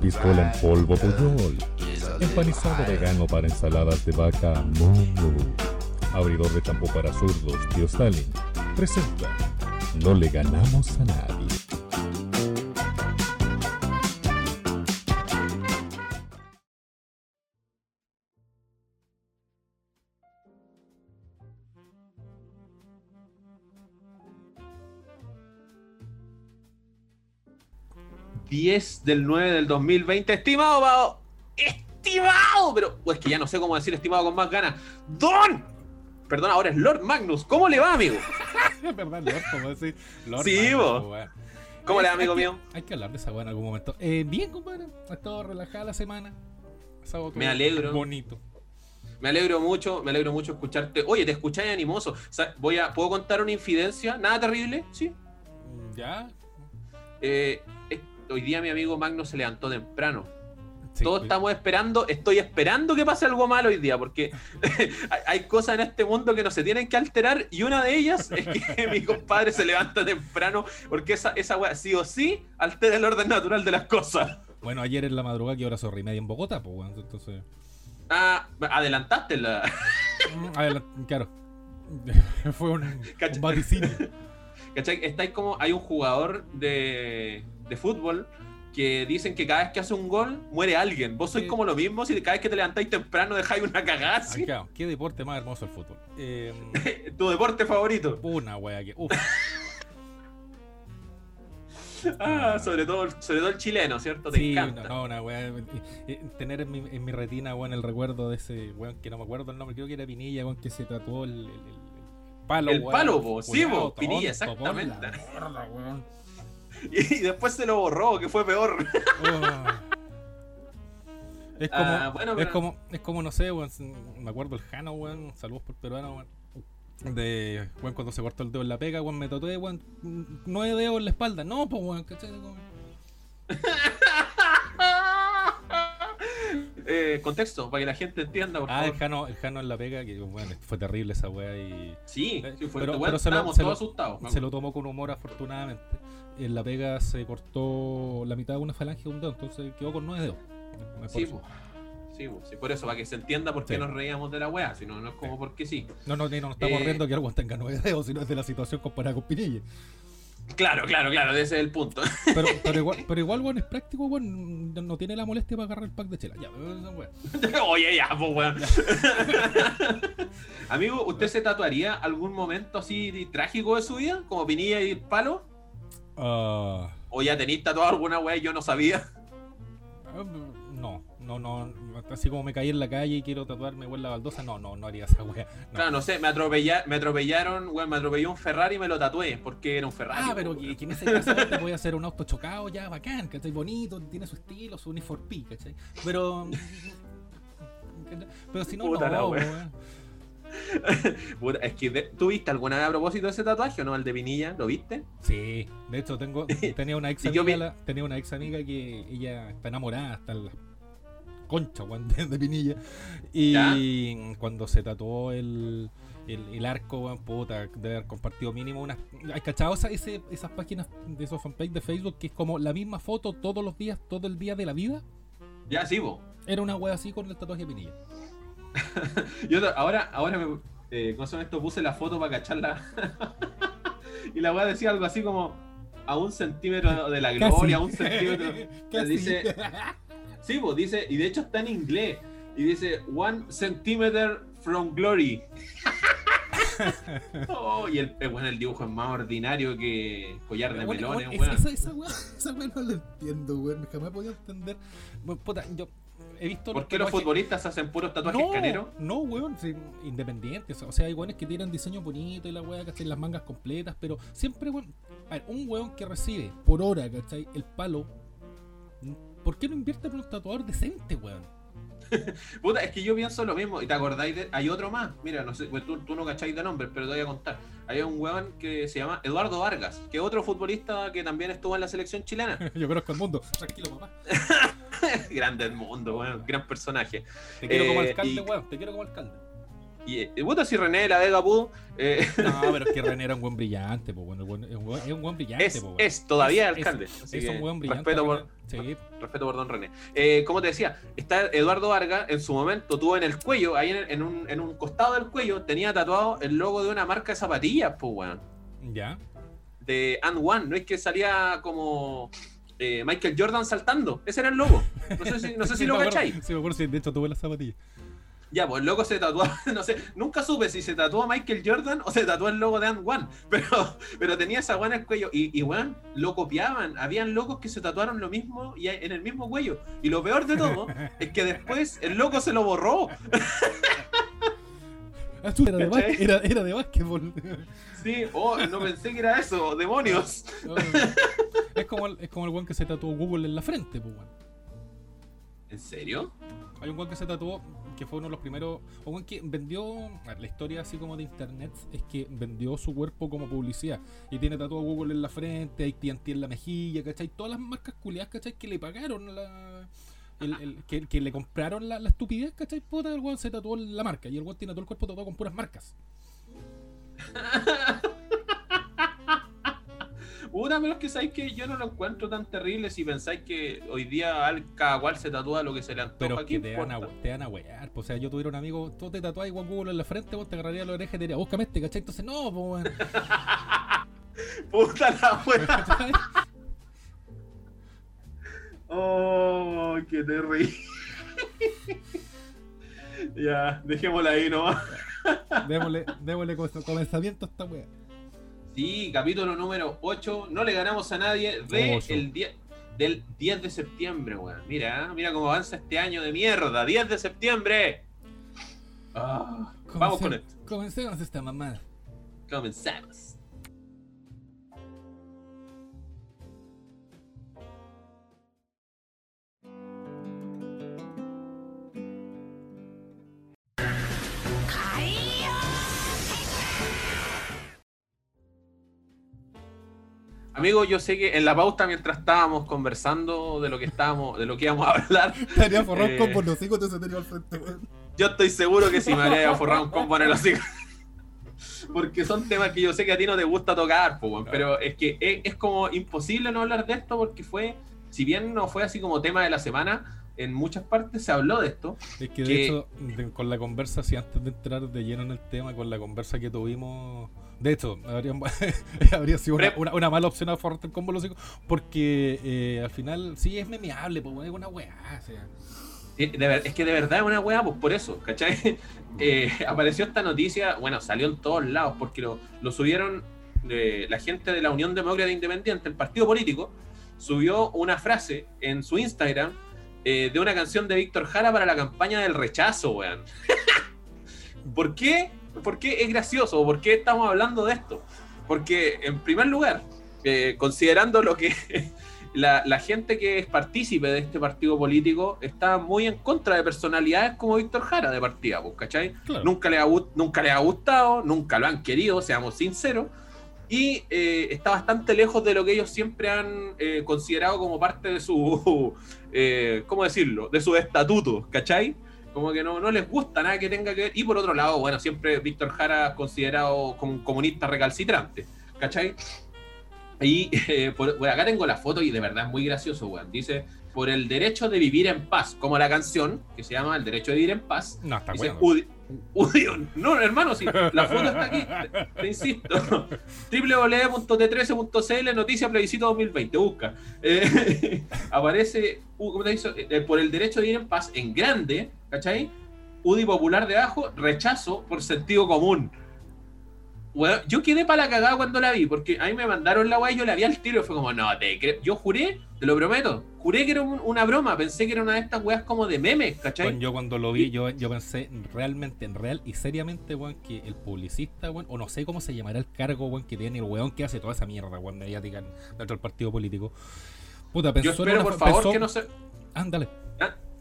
piscola en polvo Puyol, empanizado vegano para ensaladas de vaca Mumu, abridor de campo para zurdos Tío Stalin, presenta No le ganamos a nadie. ...10 del 9 del 2020... ¡Estimado, Pao! ¡Estimado! Pero, pues que ya no sé cómo decir estimado con más ganas. ¡Don! Perdón, ahora es Lord Magnus. ¿Cómo le va, amigo? Es verdad, Lord, como decir. Lord Sí, Magnus, weón. ¿Cómo le va, Hay amigo que- mío? Hay que hablar de esa weá en algún momento. Eh, bien, compadre. Ha estado relajada la semana. Me alegro. Bonito. Me alegro mucho, me alegro mucho escucharte. Oye, te escucháis animoso. Voy a, ¿Puedo contar una infidencia? Nada terrible, ¿sí? Ya. Eh, hoy día mi amigo Magnus se levantó temprano. Sí, Todos estamos esperando, estoy esperando que pase algo malo hoy día, porque hay, cosas en este mundo que no se tienen que alterar y una de ellas es que mi compadre se levanta temprano, porque esa, esa wea sí o sí altera el orden natural de las cosas. Bueno, ayer en la madrugada que hora sorry media en Bogotá, pues weón. Entonces. Ah, adelantaste la... Mm, claro. Fue un, un. ¿Cachai? Estáis como, hay un jugador de, de fútbol que dicen que cada vez que hace un gol muere alguien. Vos sois Sí. como lo mismo, si cada vez que te levantáis temprano dejáis una cagada Ah, claro, qué deporte más hermoso el fútbol. Eh, Tu deporte favorito. una wea que. Uf, Ah, sobre todo, sobre todo el chileno, ¿cierto? Te sí, encanta. no, no, una wea. eh, eh, tener en mi, en mi retina, weón, el recuerdo de ese weón que no me acuerdo el nombre, creo que era Pinilla, weón, que se tatuó el, el- el- palo, El weón. palo, po, sí, po, Pinilla, la exactamente. mierda, weón. Y después se lo borró, que fue peor. Oh. Es como, Ah, bueno, es como, es como, no sé, weón, me acuerdo el Jano, weón, saludos por peruano, weón. De, weón, cuando se cortó el dedo en la pega, weón, me tatué, weón, nueve dedos en la espalda. No, pues, weón, ¿cachai? Como- Eh, contexto, para que la gente entienda, por Ah, el. Jano, el Jano en la pega, que, bueno, fue terrible esa weá y... Sí, sí, fue pero- pero se lo- se asustados. lo tomó con humor, afortunadamente. En la pega se cortó la mitad de una falange de un dedo, entonces quedó con nueve dedos. Sí, po. sí, po, sí, por eso, para que se entienda por qué Sí. nos reíamos de la wea, si no, no es como porque sí. No, no, ni nos estamos Eh, riendo que algo tenga nueve dedos, sino es de la situación comparada con Pinilla. Claro, claro, claro, ese es el punto. Pero, pero igual, pero igual, weón, es práctico, weón. No tiene la molestia para agarrar el pack de chela. Ya, weá. Oye, ya, pues weón. Amigo, ¿usted se tatuaría algún momento así trágico de su vida? Como Pinilla y el palo. Ah, ¿O ya tenéis tatuado alguna wea y yo no sabía? no, no, no. Así como me caí en la calle y quiero tatuarme igual la baldosa, no, no, no haría esa weá. No. Claro, no sé, me, atropella- me atropellaron, weón, me atropelló un Ferrari y me lo tatué, porque era un Ferrari. Ah, pero que, que en ese caso te puede hacer un auto chocado ya bacán, ¿cachai? Bonito, tiene su estilo, su uniform P, ¿cachai? Pero. Pero si no, Puta la no, wea. es que de- ¿tú viste alguna vez a propósito de ese tatuaje o no? El de Pinilla, ¿lo viste? Sí, de hecho tengo, tenía una ex ¿Y qué amiga, la- tenía una ex amiga que ella está enamorada hasta la concha de, de Pinilla. Y cuando se tatuó el, el, el arco, puta, debe haber compartido mínimo unas. ¿Hay cachado ese- esas páginas de esos fanpage de Facebook que es como la misma foto todos los días, todo el día de la vida? Ya, sí, vos. Era una wea así con el tatuaje de Pinilla. Yo ahora, ahora me. Eh, ¿Cómo se llama esto? Puse la foto para cacharla. y la weá decía algo así como. A un centímetro de la gloria, a un centímetro. Dice. Sí, pues dice. Y de hecho está en inglés. Y dice. One centimeter from glory. Oh, y el, eh, bueno, el dibujo es más ordinario que collar de Bueno, melones, bueno, weón. esa, esa wea, esa wea no la entiendo, weón. Jamás he podido entender. Bueno, puta, yo he visto ¿Por qué los futbolistas hacen puros tatuajes no, caneros? No, weón, sí, independientes. O sea, hay weones que tienen diseño bonito y la weá, ¿cachai? Las mangas completas, pero siempre, weón. A ver, un weón que recibe por hora, ¿cachai? El palo. ¿Por qué no invierte en un tatuador decente, weón? Puta, es que yo pienso lo mismo. ¿Y te acordáis de.? Hay otro más. Mira, no sé, pues tú, tú no cacháis de nombres, pero te voy a contar. Hay un weón que se llama Eduardo Vargas, que es otro futbolista que también estuvo en la selección chilena. Yo conozco el mundo. Tranquilo, papá. Grande el mundo, weón. Gran personaje. Te quiero como Eh, alcalde, y- weón. Te quiero como alcalde. Y, eh, puta, si René de la Vega pudo. eh, No, pero es que René era un buen brillante, pues bueno, es un buen, brillante, es, po, todavía Es- alcalde. es- un buen brillante. respeto por. Sí, respeto por don René. Eh, como te decía, está Eduardo Vargas, en su momento tuvo en el cuello, ahí en, en un, en un costado del cuello, tenía tatuado el logo de una marca de zapatillas, pues, weón. ya. De And One. No es que salía como eh, Michael Jordan saltando. Ese era el logo. No sé si, no sé si lo cacháis. Sí, me acuerdo, sí, de hecho tuve las zapatillas. Ya, pues el loco se tatuó, no sé, nunca supe si se tatuó a Michael Jordan o se tatuó el logo de And One, pero, pero tenía esa weá en el cuello y, y weón, lo copiaban, habían locos que se tatuaron lo mismo y en el mismo cuello. Y lo peor de todo es que después el loco se lo borró. Ah, tú, era, de ¿Cachai? básquet, era, era de básquetbol. Sí, oh, no pensé que era eso, demonios. es como el, es como el weón que se tatuó Google en la frente, pues weón. ¿En serio? Hay un weón que se tatuó, que fue uno de los primeros. Weón que vendió. La historia así como de internet es que vendió su cuerpo como publicidad. Y tiene tatuado Google en la frente, ATT en la mejilla, ¿cachai? Todas las marcas culiadas, ¿cachai? Que le pagaron la. que le compraron la, la estupidez, ¿cachai? Puta, el weón se tatuó la marca. Y el weón tiene todo el cuerpo tatuado con puras marcas. Una, pero es que sabéis que yo no lo encuentro tan terrible si pensáis que hoy día al- cada cual se tatúa lo que se le antoja. Pero es ¿qué que te van, a, te van a wear. O sea, yo tuviera un amigo, tú te tatuás igual Google en la frente, vos te agarraría la oreja y te diría, búscame este, ¿cachai? Entonces, no, pues, weón. Puta la wea. Oh, qué terrible. ya, dejémosla ahí nomás. démosle, démosle co- comenzamiento a esta wea. Sí, capítulo número 8. No le ganamos a nadie de el 10 del 10 de septiembre, weón. Mira, mira cómo avanza este año de mierda. 10 de septiembre. Ah, vamos con esto. Comencemos esta mamada. Comenzamos. Amigo, yo sé que en la pauta mientras estábamos conversando de lo que estábamos, de lo que íbamos a hablar, Estaría forrado Eh. con por los hijos de ese tenía al frente, yo estoy seguro que si me habría forrado un combo en el hocico. Porque son temas que yo sé que a ti no te gusta tocar, po, pero es que es, es como imposible no hablar de esto porque fue, si bien no fue así como tema de la semana, en muchas partes se habló de esto. Es que de Que- hecho, de- con la conversa, si antes de entrar de lleno en el tema, con la conversa que tuvimos. De hecho, habría, habría sido una, una- una mala opción a forrarte el combo los porque eh, al final sí es memeable, pues, es una weá. O sea. Sí, de ver- es que de verdad es una weá, pues por eso, ¿cachai? Eh, apareció esta noticia, bueno, salió en todos lados, porque lo, lo subieron eh, la gente de la Unión Demócrata Independiente, el partido político, subió una frase en su Instagram eh, de una canción de Víctor Jara para la campaña del rechazo, weón. ¿Por qué? ¿Por qué es gracioso? ¿Por qué estamos hablando de esto? Porque, en primer lugar, eh, considerando lo que la, la gente que es partícipe de este partido político está muy en contra de personalidades como Víctor Jara de partida, pues, ¿cachai? Claro. Nunca le, ha, nunca le ha gustado, nunca lo han querido, seamos sinceros, y eh, está bastante lejos de lo que ellos siempre han eh, considerado como parte de su, eh, ¿cómo decirlo?, de sus estatutos, ¿cachai? Como que no, no les gusta nada que tenga que ver. Y por otro lado, bueno, siempre Víctor Jara considerado como un comunista recalcitrante, ¿cachai? Y por, por acá tengo la foto y de verdad es muy gracioso, weón. Dice, por el derecho de vivir en paz, como la canción, que se llama El derecho de vivir en paz. No, está Dice, bueno. Udi- Udión. No, hermano, sí, la foto está aquí, te, insisto. www.t13.cl, noticia plebiscito 2020, busca. Eh, aparece, uh, ¿cómo te dice? Eh, por el derecho de vivir en paz, en grande, ¿cachai? UDI popular debajo, rechazo por sentido común. Yo quedé para la cagada cuando la vi, porque a mí me mandaron la weá y yo la vi al tiro y fue como, no, te. Yo juré, te lo prometo, juré que era un- una broma, pensé que era una de estas weas como de memes, ¿cachai? Yo cuando lo vi, yo, yo pensé realmente, en real y seriamente, weón, que el publicista, weón, o no sé cómo se llamará el cargo, weón, que tiene el weón que hace toda esa mierda, weón, mediática en- dentro del partido político. Puta, pensó Yo espero, por favor, pensó- que no sea. Ándale.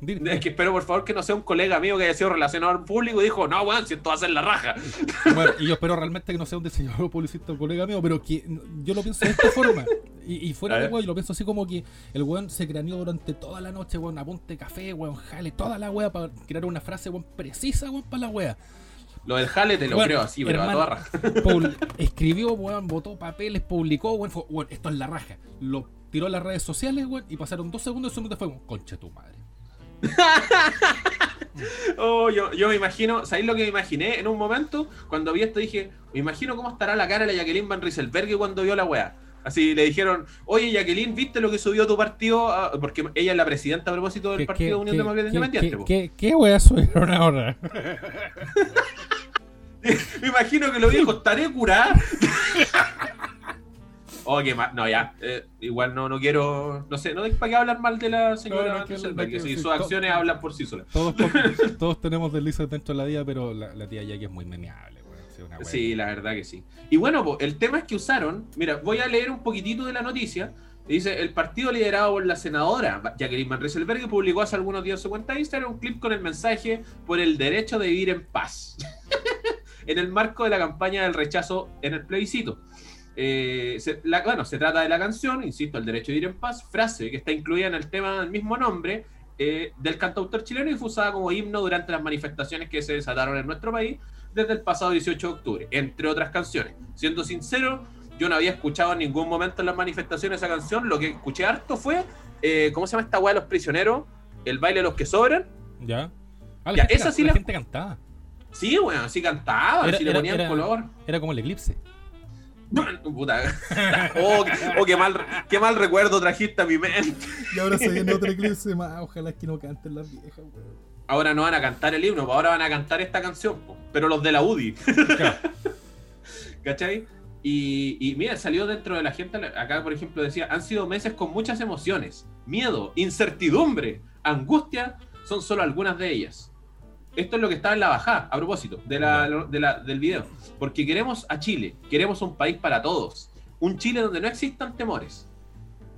Dile. Es que espero, por favor, que no sea un colega mío que haya sido relacionador público y dijo, no, weón, si esto va a ser la raja. Bueno, y yo espero realmente que no sea un diseñador publicista o colega mío, pero que yo lo pienso de esta forma. Y, y fuera de weón, yo lo pienso así como que el weón se craneó durante toda la noche, weón, apunte café, weón, jale toda la wea para crear una frase, weón, precisa, weón, para la wea. Lo del jale te lo Bueno, creo así, pero hermano, a toda raja. Escribió, weón, votó papeles, publicó, weón, fue, weón, esto es la raja. Lo tiró a las redes sociales, weón, y pasaron dos segundos y su fue un concha tu madre. Oh, yo, yo me imagino, ¿sabéis lo que me imaginé en un momento? Cuando vi esto dije, me imagino cómo estará la cara de la Jacqueline Van Rieselberg cuando vio la weá. Así le dijeron, oye Jacqueline, ¿viste lo que subió tu partido? Ah, Porque ella es la presidenta a propósito del ¿Qué- Partido qué- Unión Democrática Independiente. qué-. ¿Qué, weá subieron ahora? Me imagino que lo dijo, estaré curada. oh, qué mal. No, ya. eh, igual no, no quiero. No sé, no hay para qué hablar mal de la señora No, que- si sus acciones hablan por sí solas. Todos, todos tenemos deslices dentro de la vida, pero la, la tía Jackie es muy memeable, una. Sí, la verdad que sí. Y bueno, po, el tema es que usaron, mira, voy a leer un poquitito de la noticia. Dice, el partido liderado por la senadora Jacqueline Van Rieselberg publicó hace algunos días en su cuenta de Instagram un clip con el mensaje por el derecho de vivir en paz. en el marco de la campaña del rechazo en el plebiscito. Eh, se- la- bueno, se trata de la canción, insisto, el derecho de vivir en paz, frase que está incluida en el tema del mismo nombre eh, del cantautor chileno y fue usada como himno durante las manifestaciones que se desataron en nuestro país desde el pasado 18 de octubre, entre otras canciones. Siendo sincero, yo no había escuchado en ningún momento en las manifestaciones esa canción, lo que escuché harto fue, eh, ¿cómo se llama esta weá de los prisioneros? El baile de los que sobran. ¿Ya? Ah, la, Ya, gente, esa sí la la- gente cantaba. Sí, weón, así cantaban, Era- así le era- ponían era- color. Era como el eclipse. Puta. Oh, qué, oh, qué mal, qué mal recuerdo trajiste a mi mente. Y ahora se viene otro eclipse más. Ojalá que no canten las viejas, weón. Ahora no van a cantar el himno, pues ahora van a cantar esta canción, po, pero los de la UDI. ¿Cachai? Y, y mira, salió dentro de la gente, acá por ejemplo decía, han sido meses con muchas emociones, miedo, incertidumbre, angustia, son solo algunas de ellas. Esto es lo que está en la bajada, a propósito, de la, de la- del video. Porque queremos a Chile, queremos un país para todos, un Chile donde no existan temores,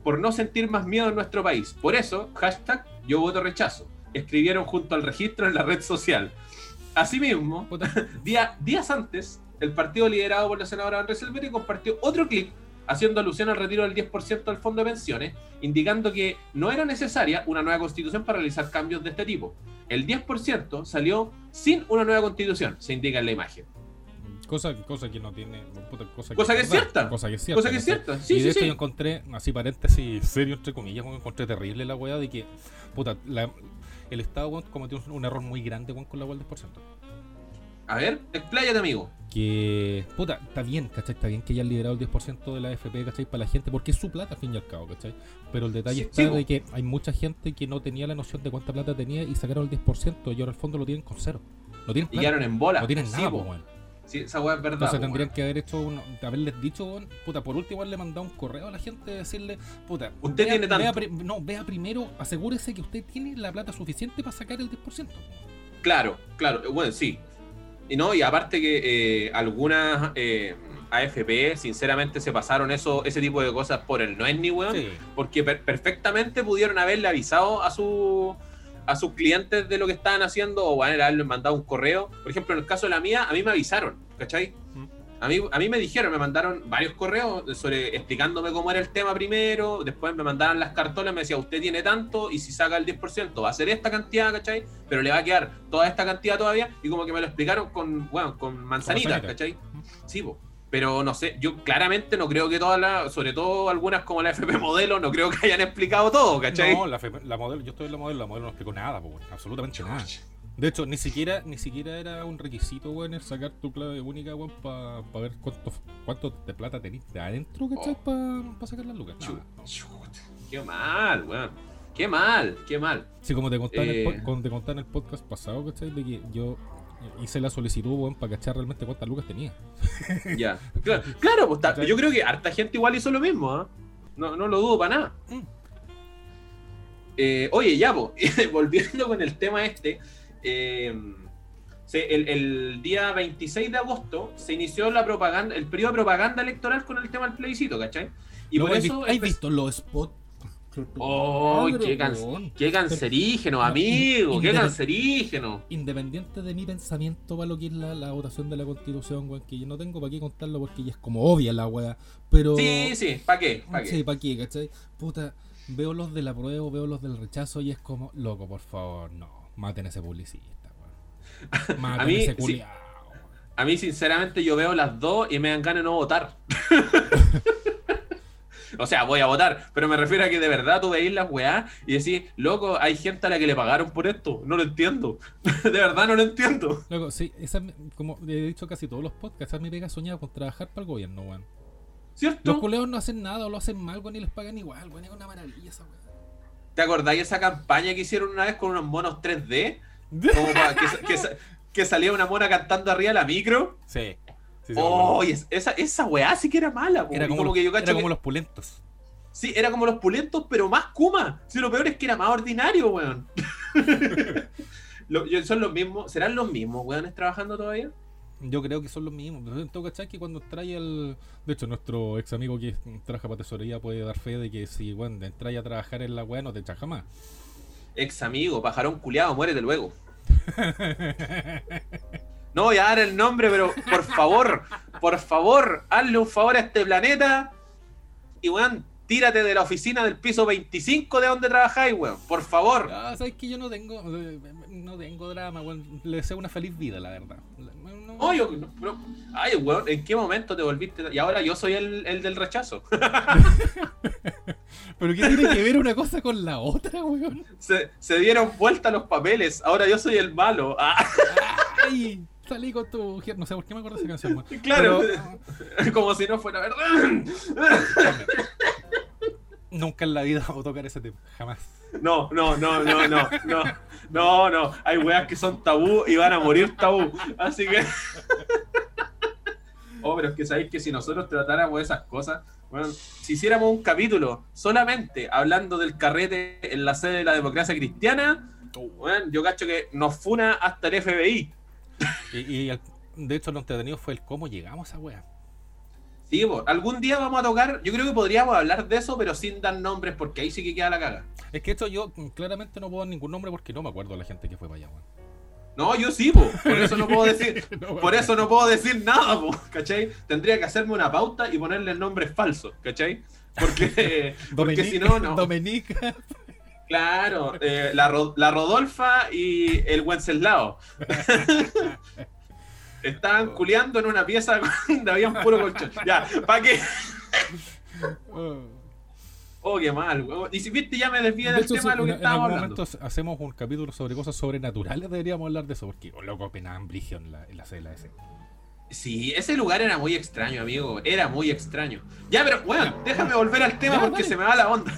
por no sentir más miedo en nuestro país. Por eso, hashtag yo voto rechazo. Escribieron junto al registro en la red social. Asimismo, Día- días antes, el partido liderado por la senadora Van Rieselberg compartió otro clip haciendo alusión al retiro del 10% del fondo de pensiones, indicando que no era necesaria una nueva constitución para realizar cambios de este tipo. El 10% salió sin una nueva constitución, se indica en la imagen. Cosa, cosa que no tiene. puta, cosa, Cosa que es verdad, cierta. Cosa que es cierta. Cosa que es cierta. Sí, y de sí, hecho sí. yo encontré, así paréntesis, serio entre comillas, encontré terrible la weá de que, puta, la- el Estado cometió un, error muy grande con la weá del 10%. A ver, expláyate, amigo. Que, puta, está bien, ¿cachai? Está bien que hayan liberado el 10% de la AFP, ¿cachai? Para la gente, porque es su plata, al fin y al cabo, ¿cachai? Pero el detalle Sí, está sí, de que hay mucha gente que no tenía la noción de cuánta plata tenía y sacaron el 10% y ahora al fondo lo tienen con cero. No tienen Y plata, quedaron en bola. no tienen Sí, nada, po. weón. Sí, esa weá es verdad. Entonces po, tendrían que haber hecho un, haberles dicho, puta, por último haberle mandado un correo a la gente decirle, puta, Usted tiene tanto. vea no, vea primero, asegúrese que usted tiene la plata suficiente para sacar el 10%. Claro, claro, bueno, sí. Y no, y aparte que eh, algunas eh, AFP, sinceramente, se pasaron eso, ese tipo de cosas por el no es ni weón, Sí. porque per- perfectamente pudieron haberle avisado a su a sus clientes de lo que estaban haciendo o bueno, haberle mandado un correo. Por ejemplo, en el caso de la mía, a mí me avisaron, ¿cachai? Mm. A mí, a mí me dijeron, me mandaron varios correos sobre explicándome cómo era el tema primero, después me mandaron las cartolas, me decía, usted tiene tanto y si saca el 10% va a ser esta cantidad, ¿cachai? Pero le va a quedar toda esta cantidad todavía y como que me lo explicaron con, bueno, con manzanitas, manzanita. ¿cachai? Sí, po. pero no sé, yo claramente no creo que todas las, sobre todo algunas como la FP Modelo, no creo que hayan explicado todo, ¿cachai? No, la, FP la modelo, yo estoy en la modelo, la modelo no explicó nada, po, absolutamente nada. De hecho, ni siquiera, ni siquiera era un requisito, weón, el sacar tu clave única, weón, para ver cuánto, cuánto de plata tenés de adentro, ¿cachai? Oh. Para sacar las lucas. Chu- Nada, no. chuta, Qué mal, weón. Qué mal, qué mal. Sí, como te contaba, en el, Eh. te contaba en el podcast pasado, ¿cachai? De que yo hice la solicitud, weón, para cachar realmente cuántas lucas tenía. Ya. Claro, claro, pues, ta- yo creo que harta gente igual hizo lo mismo, ¿ah? No, no lo dudo para nada. Mm. Eh, oye, ya, po, volviendo con el tema este, eh, se- el, el día 26 de agosto se inició la propaganda, el periodo de propaganda electoral con el tema del plebiscito, ¿cachai? Y por ¿has eso... ¿Has visto los spots? ¡Oh, qué, can- qué cancerígeno, No, amigo! ¡Qué cancerígeno! Independiente de mi pensamiento para lo que es la, la votación de la constitución, weón, que yo no tengo para qué contarlo porque ya es como obvia la weá. Pero. Sí, sí, ¿para qué? ¿Pa' qué? Sí, ¿para qué, cachai? Puta, veo los del apruebo, veo los del rechazo y es como, loco, por favor, no, maten a ese publicista, weón. Maten mí, a ese sí. culiao. a mí sinceramente yo veo las dos y me dan ganas de no votar. o sea, voy a votar, pero me refiero a que de verdad tú veis las weá y decís, loco, hay gente a la que le pagaron por esto. No lo entiendo. de verdad no lo entiendo. Loco, sí, esa, como he dicho casi todos los podcasts, esa es mi pega soñada con trabajar para el gobierno, weón. Los ¿Cierto? culeos no hacen nada o lo hacen mal, weón, y les pagan igual, weón. Es una maravilla esa weón. ¿Te acordáis de esa campaña que hicieron una vez con unos monos 3D? Como que, sa- que sa- que salía una mona cantando arriba de la micro. Sí. sí, sí, Oh, y esa, esa weá sí que era mala. era como, como que yo era como que- los pulentos. Sí, era como los pulentos, pero más Kuma. Si lo peor es que era más ordinario, weón. Son los mismos, ¿serán los mismos weones trabajando todavía? Yo creo que son los mismos. Tengo que cachar que cuando trae el. De hecho, nuestro ex amigo que trabaja para tesorería puede dar fe de que si, bueno, entras a trabajar en la weá no te echas jamás. Ex amigo, pajarón culiado, muérete luego. No voy a dar el nombre, pero por favor, por favor, hazle un favor a este planeta y weón, tírate de la oficina del piso 25 de donde trabajáis, weón. Por favor. Ah, sabes que yo no tengo. eh, No tengo drama, weón. Le deseo una feliz vida, la verdad. No- yo- no, ay, weón, ¿en qué momento te volviste? Y ahora yo soy el, el del rechazo. Pero ¿qué tiene que ver una cosa con la otra, weón? Se, se dieron vuelta los papeles, ahora yo soy el malo. Ah, Ay, salí con tu mujer. No sé por qué me acuerdo de esa canción, weón. claro, Pero, como si no fuera verdad. Nunca en la vida vamos a tocar ese tema. Jamás. No, no, no, no, no, no, no, no. Hay weas que son tabú y van a morir tabú. Así que. Oh, pero es que sabéis que si nosotros tratáramos esas cosas, bueno, si hiciéramos un capítulo solamente hablando del carrete en la sede de la democracia cristiana, bueno, yo cacho que nos funa hasta el FBI. Y, y el- de hecho, lo entretenido fue el cómo llegamos a esa wea. Sí, po, algún día vamos a tocar, yo creo que podríamos hablar de eso, pero sin dar nombres, porque ahí sí que queda la caga. Es que esto yo mm, claramente no puedo dar ningún nombre porque no me acuerdo de la gente que fue para allá, weón. No, yo sí, po, por eso no puedo decir, No, Por eso no puedo decir nada, po, ¿cachai? Tendría que hacerme una pauta y ponerle nombres falsos, ¿cachai? Porque, porque si no, no. Dominica. Claro, eh, la, la Rodolfa y el Wenceslao. Estaban culeando en una pieza donde había un puro colchón. Ya, ¿para qué? Oh. Oh, qué mal, weón. Y si viste, ya me desvié De del hecho, tema de lo que en, en estábamos algún hablando. momento hacemos un capítulo sobre cosas sobrenaturales, deberíamos hablar de eso, porque oh, loco penaban brigio en la, en la sede de la S. Sí, ese lugar era muy extraño, amigo. Era muy extraño. Ya, pero, bueno, déjame volver al tema Ya, porque se me va la onda.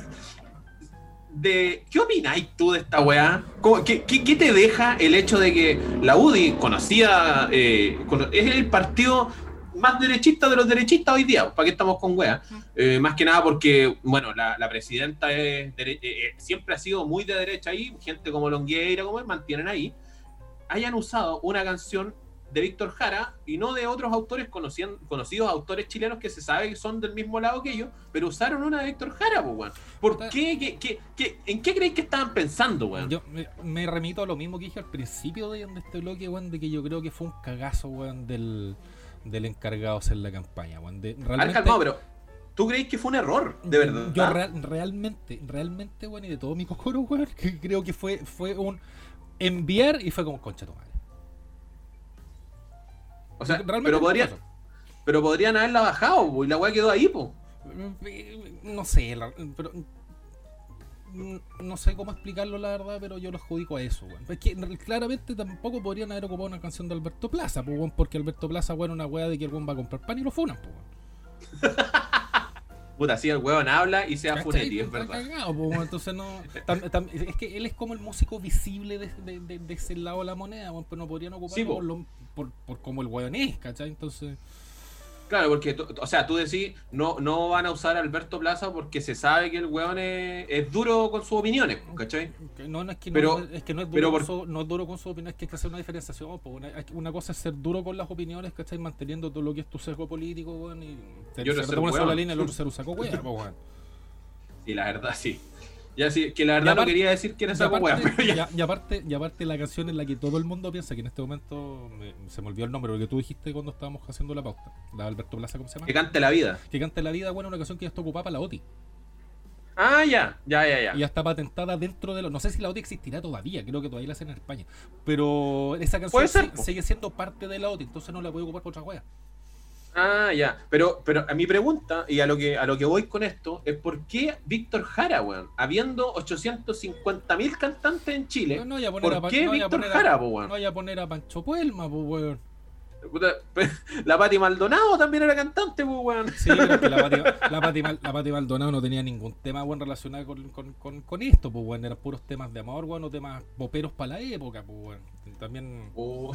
De, ¿Qué opináis tú de esta weá? ¿Cómo- qué, qué- qué te deja el hecho de que la UDI, conocida, eh, es el partido más derechista de los derechistas hoy día? ¿Para qué estamos con weá? Eh, más que nada porque, bueno, la, la presidenta es dere- eh, eh, siempre ha sido muy de derecha ahí, gente como Longueira, como él, mantienen ahí, hayan usado una canción de Víctor Jara y no de otros autores conocían- conocidos autores chilenos que se sabe que son del mismo lado que ellos, pero usaron una de Víctor Jara, pues, weón. ¿Por qué? ¿Qué- qué- qué- ¿En qué creéis que estaban pensando, weón? Yo me, me remito a lo mismo que dije al principio de, de este bloque, weón, de que yo creo que fue un cagazo, weón, del, del encargado de hacer la campaña, weón. De, calmado, pero ¿tú creéis que fue un error? De verdad. Yo real- realmente, realmente, weón, y de todo mi cocoro, weón, que creo que fue, fue un enviar y fue como concha tu madre. O sea, Realmente pero, podría, pero podrían haberla bajado, po, y la weá quedó ahí, pues. No sé, la- pero. No sé cómo explicarlo, la verdad, pero yo lo adjudico a eso, weón. Es que claramente tampoco podrían haber ocupado una canción de Alberto Plaza, pues, porque Alberto Plaza, weón, una weá de que el weón va a comprar pan y lo funan, pues. Puta, así el weón habla y ¿Cachai? Funetti, es verdad. cagado, entonces no. tam- tam- es que él es como el músico visible de, de- de- de ese lado de la moneda, weón, pero no podrían ocuparlo Sí, po. por, lo- por, por como el weón es, ¿cachai? Entonces. Claro, porque, o sea, tú decís, no, no van a usar a Alberto Plaza porque se sabe que el weón es, es duro con sus opiniones, ¿cachai? Que No, no es que Pero- no, es que no es duro, por- su, no es duro con su opinión, es que hay que hacer una diferenciación. po, Una, una cosa es ser duro con las opiniones, ¿cachai? Manteniendo todo lo que es tu sesgo político, weón, y ser de una sola línea, el otro ser un saco weón, po, weón. Sí, la verdad, sí. Ya sí, que la verdad aparte- no quería decir que era Y saco weón, aparte, pero ya. y a- y aparte, y aparte la canción en la que todo el mundo piensa que en este momento me- se me olvidó el nombre, porque tú dijiste cuando estábamos haciendo la pauta, la de Alberto Plaza, ¿cómo se llama? Que cante la vida. Que canta la vida, bueno, una canción que ya está ocupada para la OTI. Ah, ya, ya, ya, ya. Y ya está patentada dentro de lo. No sé si la OTI existirá todavía, creo que todavía la hacen en España. Pero esa canción sigue siendo parte de la OTI, entonces no la puedo ocupar por otra wea. Ah, ya. Pero, pero a mi pregunta, y a lo que a lo que voy con esto, es por qué Víctor Jara, weón, habiendo 850 mil cantantes en Chile, No, no voy a poner ¿por a qué no voy a Víctor poner a- Jara, po, No weón? voy a poner a Pancho Puelma, weón. La Pati Maldonado también era cantante, pues, weón. Sí, pero es que la Pati, la, Pati la Pati Maldonado no tenía ningún tema weón, relacionado con, con, con, con esto, pues weón. Eran puros temas de amor, weón, o temas poperos para la época, pues weón. También. Oh.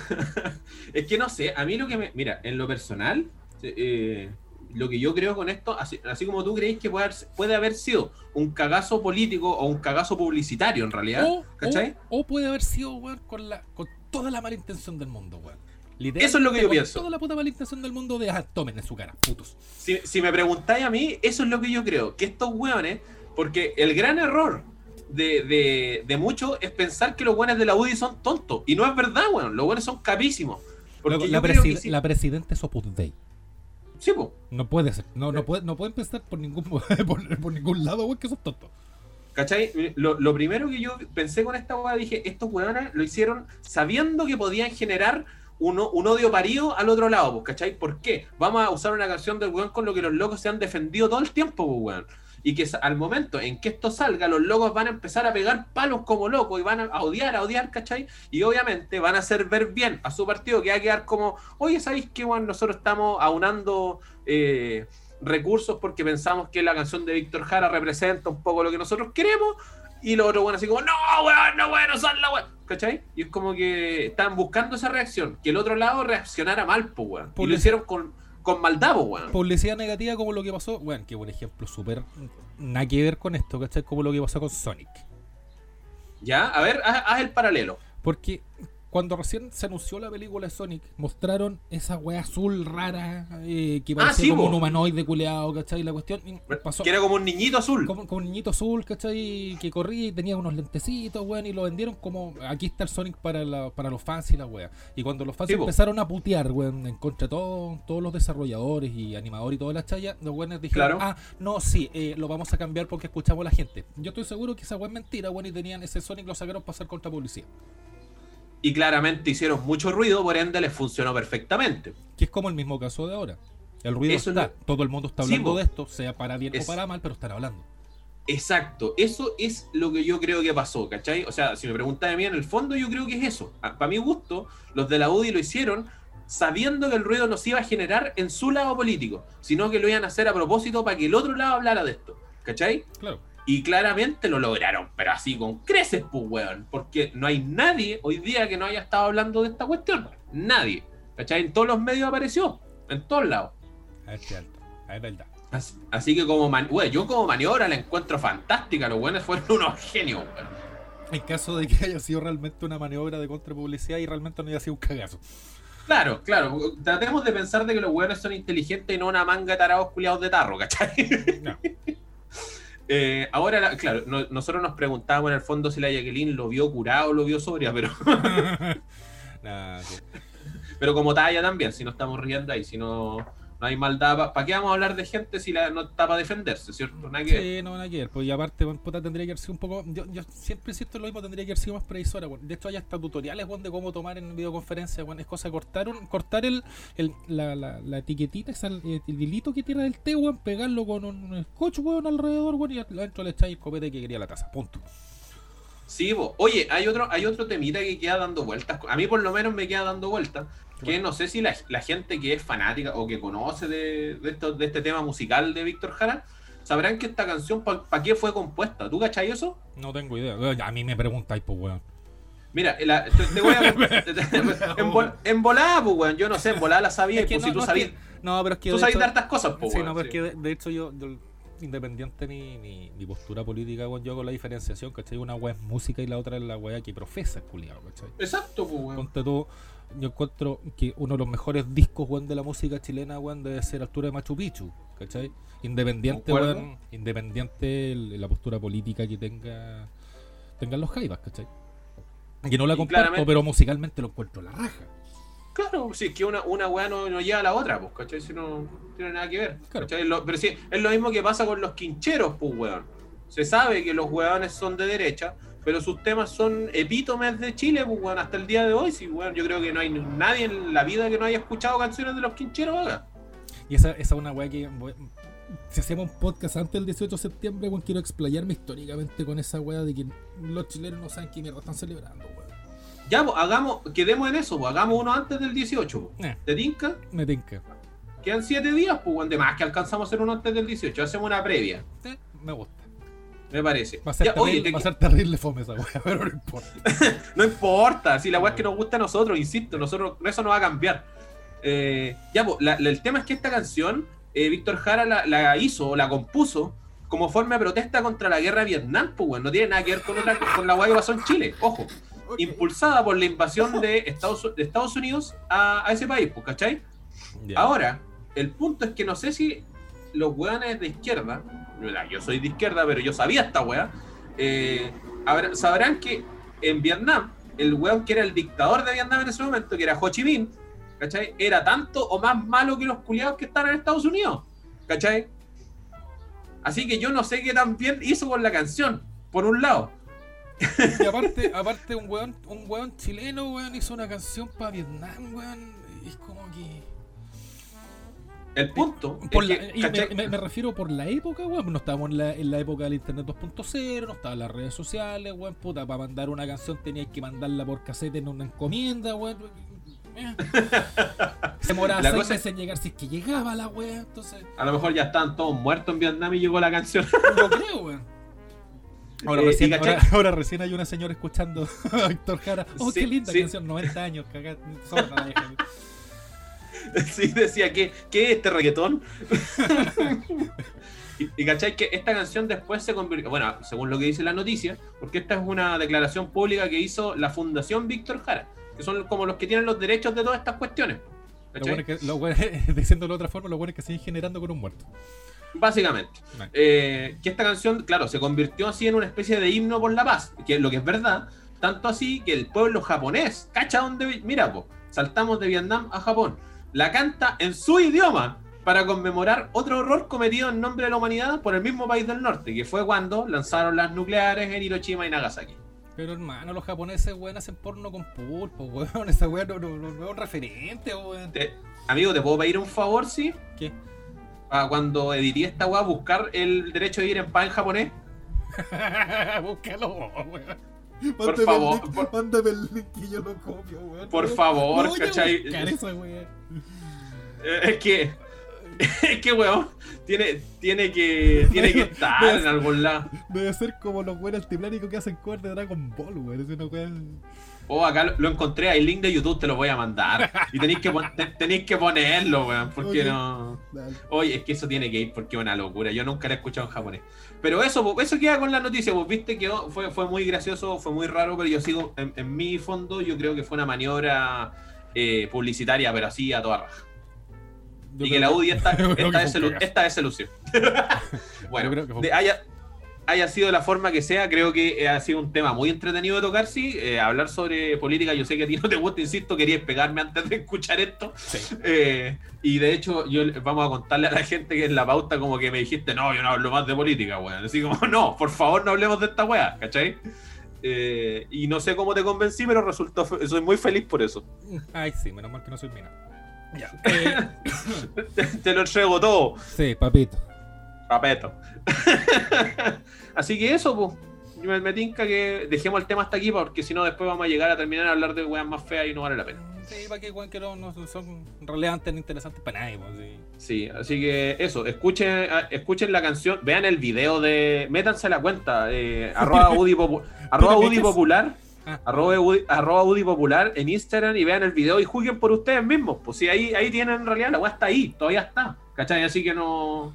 es que no sé, a mí lo que me. Mira, en lo personal, eh, lo que yo creo con esto, así, así como tú creéis que puede haber, puede haber sido un cagazo político o un cagazo publicitario en realidad, O, ¿cachai? o, o puede haber sido, weón, con, la, con toda la mala intención del mundo, weón. Eso es lo que yo pienso. Toda la puta mala intención del mundo de, ah, tomen en su cara, putos. Si, si me preguntáis a mí, eso es lo que yo creo, que estos weones, porque el gran error de, de, de muchos es pensar que los weones de la UDI son tontos, y no es verdad, weón, los weones son capísimos. Porque sí, la presidenta es Opus Dei. Sí, po. No puede ser. No, no, puede, no pueden pensar por ningún, por, por ningún lado, weón, que son tontos. ¿Cachai? Lo, lo primero que yo pensé con esta weá, dije, estos weones lo hicieron sabiendo que podían generar uno, un odio parido al otro lado, ¿cachai? ¿Por qué? Vamos a usar una canción del weón con lo que los locos se han defendido todo el tiempo, pues, weón. Y que al momento en que esto salga, los locos van a empezar a pegar palos como locos y van a, odiar, a odiar, ¿cachai? Y obviamente van a hacer ver bien a su partido que va a quedar como, oye, ¿sabéis qué, weón? Nosotros estamos aunando eh, recursos porque pensamos que la canción de Víctor Jara representa un poco lo que nosotros queremos. Y los otros, weón, así como, no, weón, no, weón, no son la weón. ¿Cachai? Y es como que están buscando esa reacción, que el otro lado reaccionara mal, pues, weón. Y lo hicieron con, con maldad, pues, weón. Publicidad negativa como lo que pasó, bueno, que un ejemplo súper nada que ver con esto, ¿cachai? Como lo que pasó con Sonic. Ya, a ver, haz, haz el paralelo. Porque cuando recién se anunció la película de Sonic, mostraron esa wea azul rara eh, que parecía Ah, sí, como po. un humanoide culeado, ¿cachai? La cuestión pasó Que era como un niñito azul. como, como un niñito azul, ¿cachai? Que corría y tenía unos lentecitos, weón, y lo vendieron como aquí está el Sonic para, la- para los fans y la wea. Y cuando los fans Sí, po. empezaron a putear, weón, en contra de todo- todos los desarrolladores y animadores y todas las chayas, los weones dijeron, Claro. ah, no, sí, eh, lo vamos a cambiar porque escuchamos a la gente. Yo estoy seguro que esa wea es mentira, weón, y tenían ese Sonic, lo sacaron para hacer contra publicidad. Y claramente hicieron mucho ruido, por ende les funcionó perfectamente. Que es como el mismo caso de ahora. El ruido Eso está, no- todo el mundo está hablando de esto, sea para bien Es- o para mal, pero están hablando. Exacto, eso es lo que yo creo que pasó, ¿cachai? O sea, si me preguntas a mí, en el fondo yo creo que es eso. A- Para mi gusto, los de la UDI lo hicieron sabiendo que el ruido no se iba a generar en su lado político, sino que lo iban a hacer a propósito para que el otro lado hablara de esto, ¿cachai? Claro. Y claramente lo lograron, pero así con creces, pues, weón. Porque no hay nadie hoy día que no haya estado hablando de esta cuestión. Nadie. ¿Cachai? En todos los medios apareció. En todos lados. A ver qué alto. A ver, verdad. Así, así que como man- yo como maniobra la encuentro fantástica. Los buenos fueron unos genios, weón. En caso de que haya sido realmente una maniobra de contrapublicidad y realmente no haya sido un cagazo. Claro, claro. Tratemos de pensar de que los buenos son inteligentes y no una manga de tarados culiados de tarro, ¿cachai? No. Eh, ahora, la- claro, no- nosotros nos preguntábamos en el fondo si la Jacqueline lo vio curado o lo vio sobria, pero Nah. Pero como talla también, si no estamos riendo ahí, si no, no hay maldad, ¿para qué vamos a hablar de gente si la, no está para defenderse, ¿cierto? Nada que ver. Sí, no van a querer. Pues y aparte, puta, tendría que haber sido un poco. Yo, yo siempre en lo mismo, tendría que haber sido más previsora. bueno. De hecho, hay hasta tutoriales bueno, de cómo tomar en videoconferencia. Bueno, es cosa cortar, un, cortar el, el- la, la, la etiquetita, esa, el, el hilito que tiene del té, weón, pegarlo con un scotch, weón, alrededor, weón, y adentro le echáis el copete que quería la taza. Punto. Sí, bo. oye, hay otro, hay otro temita que queda dando vueltas. A mí por lo menos me queda dando vueltas. Que no sé si la, la gente que es fanática o que conoce de, de, esto, de este tema musical de Víctor Jara, sabrán que esta canción, ¿para qué fue compuesta? ¿Tú cachai eso? No tengo idea. A mí me preguntáis, pues, weón. Mira, la- te, te voy a... en, vol- en volada, pues, weón. Yo no sé, en volada la sabía. Es que pues, no, si tú no, es sabías, que- no, pero es que. tú sabías hartas cosas, pues, Sí, weón, no, pero es sí. que de, de hecho yo, yo- independiente mi, mi, mi postura política, weón, yo hago la diferenciación, ¿cachai? Una weá es música y la otra es la weá que profesa, culiado, ¿cachai? Exacto, pues, weón. Ponte tú, yo encuentro que uno de los mejores discos, weón, de la música chilena, weón, debe ser Altura de Machu Picchu, ¿cachai? Independiente, weón, independiente el- la postura política que tenga tengan los jaivas, ¿cachai? Que no la Y comparto, claramente- pero musicalmente lo encuentro la raja. Claro, sí, es que una, una weá no, no lleva a la otra, pues, ¿cachai? Si no, no tiene nada que ver. Claro. pero sí, es lo mismo que pasa con los quincheros, pues, weón. Se sabe que los hueones son de derecha, pero sus temas son epítomes de Chile, pues, weón, hasta el día de hoy. Sí, weón, yo creo que no hay nadie en la vida que no haya escuchado canciones de los quincheros acá. Y esa, esa es una weá que. Si hacemos un podcast antes del 18 de septiembre, weón, quiero explayarme históricamente con esa weá de que los chilenos no saben qué mierda están celebrando, weón. Ya, pues, hagamos, quedemos en eso, pues, hagamos uno antes del 18. Pues. Eh. ¿Te tinca? Me tinca. Quedan 7 días, pues, de más que alcanzamos a hacer uno antes del 18. Hacemos una previa, Eh, me gusta. me parece. Va a ser, Ya, terrible, oye, te- va a ser terrible fome esa weá, pero no importa. No importa, si la weá es que nos gusta a nosotros, insisto, nosotros eso no va a cambiar. Eh, ya, pues, la- la- el tema es que esta canción, eh, Víctor Jara la, la hizo o la compuso como forma de protesta contra la guerra de Vietnam, pues, no tiene nada que ver con, otra- con la weá que pasó en Chile, ojo. Impulsada por la invasión de Estados, de Estados Unidos a, a ese país, pues, ¿cachai? Ahora, el punto es que no sé si los weones de izquierda, yo soy de izquierda, pero yo sabía esta wea, eh, sabrán que en Vietnam, el weón que era el dictador de Vietnam en ese momento, que era Ho Chi Minh, ¿cachai? Era tanto o más malo que los culiados que están en Estados Unidos, ¿cachai? Así que yo no sé qué tan bien hizo con la canción, por un lado. Y aparte, aparte un weón, un weón chileno, weón, hizo una canción para Vietnam, weón. Es como que. El punto Por es la- que, y me, ¿cachai? me- me refiero por la época, weón. No estábamos en la, en la época del internet 2.0, no estaban las redes sociales, weón. Puta, para mandar una canción tenías que mandarla por cassette en una encomienda, weón. Eh. Se demoraba La seis cosa- meses en llegar si es que llegaba la weá, entonces. A lo mejor ya estaban todos muertos en Vietnam y llegó la canción. No creo, weón. Ahora, Eh, recién, ahora, ahora recién hay una señora escuchando a Víctor Jara. Oh, Sí, qué linda sí. canción, 90 años, cagá. Sí, decía, ¿qué, qué es este reggaetón? y, y cachai que esta canción después se convirtió, bueno, según lo que dice la noticia, porque esta es una declaración pública que hizo la Fundación Víctor Jara, que son como los que tienen los derechos de todas estas cuestiones. Lo bueno es que, lo bueno- diciéndolo de otra forma, lo bueno es que siguen generando con un muerto. Básicamente. Vale. Eh, que esta canción, claro, se convirtió así en una especie de himno por la paz, que es lo que es verdad, tanto así que el pueblo japonés, cacha donde, mira, po, saltamos de Vietnam a Japón, la canta en su idioma para conmemorar otro horror cometido en nombre de la humanidad por el mismo país del norte, que fue cuando lanzaron las nucleares en Hiroshima y Nagasaki. Pero hermano, los japoneses, weón, hacen porno con pulpo, weón. Esa weón no, no- no- no es un referente, weón. Te- amigo, ¿te puedo pedir un favor, sí? ¿Qué? Para cuando edité esta weá, buscar el derecho de ir en paz en japonés. Búscalo, weón. Por favor, el link- por- Mándame el link y yo lo copio, weón. Por favor, no ¿cachai? esa. Eh, Es que, es que, weón, tiene, tiene que, tiene que estar en algún lado. Debe ser como los weones altiplánicos que hacen cover de Dragon Ball, weón. Es una weón. Oh, acá lo, encontré, hay link de YouTube, te lo voy a mandar. Y tenéis que, pon- te- tenéis que ponerlo, weón, porque no... Dale. Oye, es que eso tiene que ir porque es una locura. Yo nunca lo he escuchado en japonés. Pero eso, eso queda con la noticia. Pues viste que fue, fue muy gracioso, fue muy raro, pero yo sigo, en, en mi fondo, yo creo que fue una maniobra eh, publicitaria, pero así a toda raja. Yo y que la UDI esta, esta, vez se esta vez lució. bueno, de- haya, haya sido la forma que sea, creo que ha sido un tema muy entretenido de tocar, sí. Eh, hablar sobre política, yo sé que a ti no te gusta, insisto, querías pegarme antes de escuchar esto. Sí. Eh, y de hecho, yo vamos a contarle a la gente que en la pauta como que me dijiste, no, yo no hablo más de política, weón. Así como, no, por favor no hablemos de esta weá, ¿cachai? Eh, y no sé cómo te convencí, pero resultó, soy muy feliz por eso. Ay, sí, menos mal que no soy mina. Ya. Eh, te, te lo entrego todo, sí, papito. Papeto. Así que eso, pues. Me, me tinca que dejemos el tema hasta aquí porque si no después vamos a llegar a terminar a hablar de weas más feas y no vale la pena. Sí, para que weón que no, no son relevantes ni interesantes para nadie, pues, sí. Sí, así que eso, escuchen, ah, escuchen la canción, vean el video de. Métanse a la cuenta, eh, arroba Udi, arroba ¿Pero qué Udi es? Popular, Ah. arroba Udi, arroba Udi Popular en Instagram y vean el video y juzguen por ustedes mismos. Pues sí, ahí, ahí tienen en realidad, la wea está ahí, todavía está, ¿cachai? Así que no,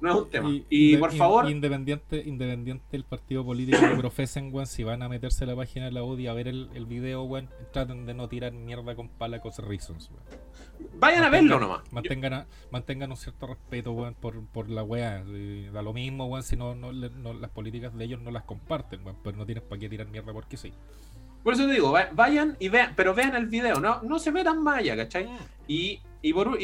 no es un tema. Y, por in- favor, Independiente, independiente del partido político que profesen, weón, si van a meterse a la página de la UDI a ver el, el video, weón, traten de no tirar mierda con pala cos reasons, weón. vayan a verlo nomás. Mantengan, a- mantengan un cierto respeto, weón, por, por la weá. Da lo mismo, weón, si no, no, las políticas de ellos no las comparten, weón, pero no tienes para qué tirar mierda porque sí. Por eso te digo, va- vayan y vean, pero vean el video, no, no se metan más allá, ¿cachai? Y, Y, por,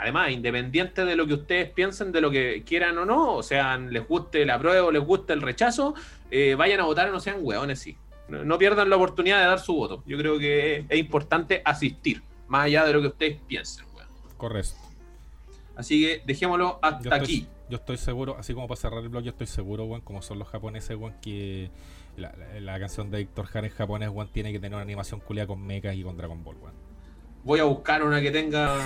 además, independiente de lo que ustedes piensen, de lo que quieran o no, o sea, les guste la prueba o les guste el rechazo, eh, vayan a votar o no sean hueones, sí. No, pierdan la oportunidad de dar su voto. Yo creo que es, importante asistir, más allá de lo que ustedes piensen, weón. Correcto. Así que dejémoslo hasta aquí. Yo estoy seguro, así como para cerrar el blog, yo estoy seguro, weón, como son los japoneses, weón, que la, canción de Víctor Jara en japonés, weón, tiene que tener una animación culia con mechas y con Dragon Ball, weón. Voy a buscar una que tenga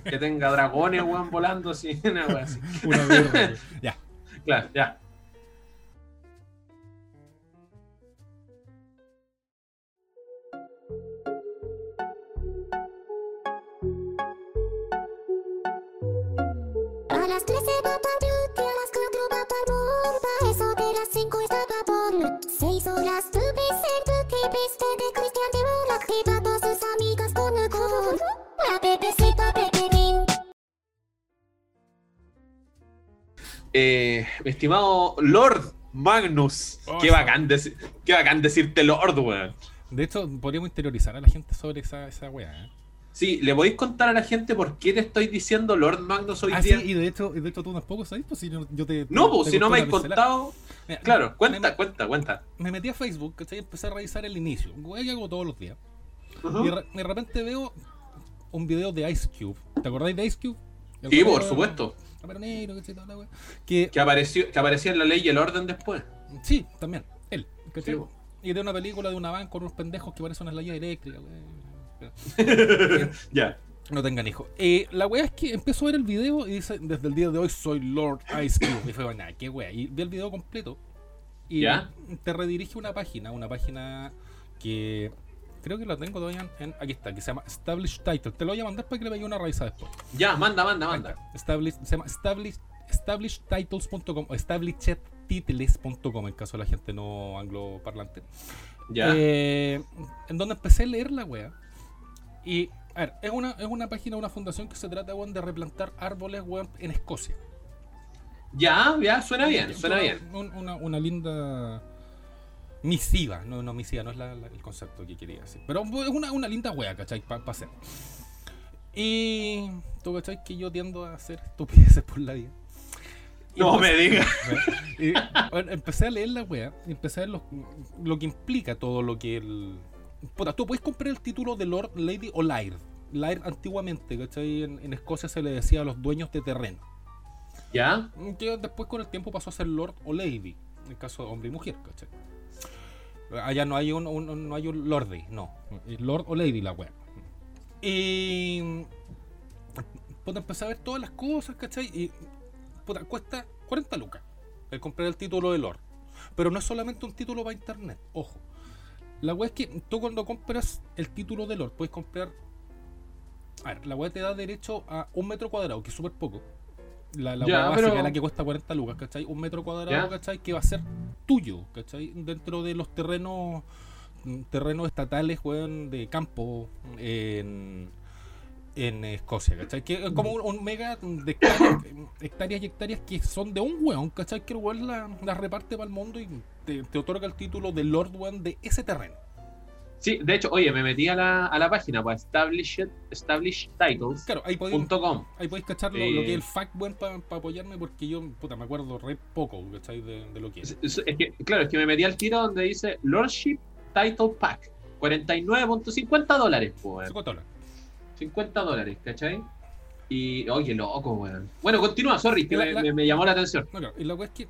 que tenga dragones, weón, volando así, una weón así. Una verde, ya. Claro, ya. A las 13 va a las 4 va para eso de las 5 está para 6 horas tu ser tu viste de Cristian de Rock y para sus amigas con alcohol. La bebecita pequeñín. Eh, estimado Lord Magnus, oh, qué, bacán qué bacán decirte Lord, weón. De hecho, podríamos interiorizar a la gente sobre esa, esa weá, ¿eh? Sí, ¿le podéis contar a la gente por qué te estoy diciendo Lord Magnus hoy ah, día? Sí, y de hecho, de hecho tú tampoco sabes, pues si yo, te. No, pues si no me has contado. claro, cuenta, cuenta, cuenta. Me metí a Facebook, ¿cachai? Y empecé a revisar el inicio. que hago todos los días. y de repente veo un video de Ice Cube. ¿Te acordáis de Ice Cube? sí, por supuesto. Que, que, apareció, que aparecía en la ley y el orden después. Sí, también. Él. y de una película de una van con unos pendejos que parecen una leyes eléctricas, ya. No tengan hijos. Eh, la wea es que empezó a ver el video y dice, desde el día de hoy soy Lord Ice Cube. Y fue, nada, qué wea. Y vi el video completo. Y te redirige a una página, una página que creo que la tengo todavía en, aquí está, que se llama Establish Title. Te lo voy a mandar para que le vaya una raíz después. Ya, manda, manda, manda. Establish, se llama Establish, establishTitles.com o establishetitles.com en caso de la gente no angloparlante. Ya. Eh, en donde empecé a leer la wea y, a ver, es una, es una página, una fundación que se trata, de replantar árboles, en Escocia. Ya, ya, suena bien, suena bien. una, linda misiva, no, no misiva, no es el concepto que quería decir. Pero es una, una linda wea, ¿cachai? Para hacer. Y tú, ¿cachai? Que yo tiendo a hacer estupideces por la vida. no me digas. empecé a leer la wea empecé a ver lo que implica todo lo que el tú puedes comprar el título de Lord, Lady o Laird. Laird antiguamente, ¿cachai? En, Escocia se le decía a los dueños de terreno. ¿Ya? Que después con el tiempo pasó a ser Lord o Lady, en el caso de hombre y mujer, ¿cachai? Allá no hay un, no hay un Lordy, no. Lord o Lady la wea. Y. Puta, empecé a ver todas las cosas, ¿cachai? Y. Puta, cuesta 40 lucas el comprar el título de Lord. Pero no es solamente un título para internet, ojo. La weá es que tú cuando compras el título de Lord puedes comprar. A ver, la weá te da derecho a un metro cuadrado, que es súper poco. La, la básica, la que cuesta 40 lucas, ¿cachai? Un metro cuadrado, ¿cachai? Que va a ser tuyo, ¿cachai? Dentro de los terrenos terrenos estatales, weón, de campo en, en Escocia, ¿cachai? Que es como un, mega de hectáreas, y hectáreas que son de un weón, ¿cachai? Que el weón las la reparte para el mundo y te, otorga el título de Lord One de ese terreno. Sí, de hecho, oye, me metí a la, a la página para establish, establish titles. Claro, ahí podéis, ahí podéis cachar lo, que es el fact bueno para apoyarme porque yo, puta, me acuerdo re poco, ¿cachai? De, de lo que es. Es, que, claro, es que me metí al tiro donde dice Lordship Title Pack, 49.50 dólares, pues. 50 dólares. 50 dólares, ¿cachai? Y, oye, loco, weón. Bueno, continúa, sorry, que me, llamó la atención. No, claro, y la weá es que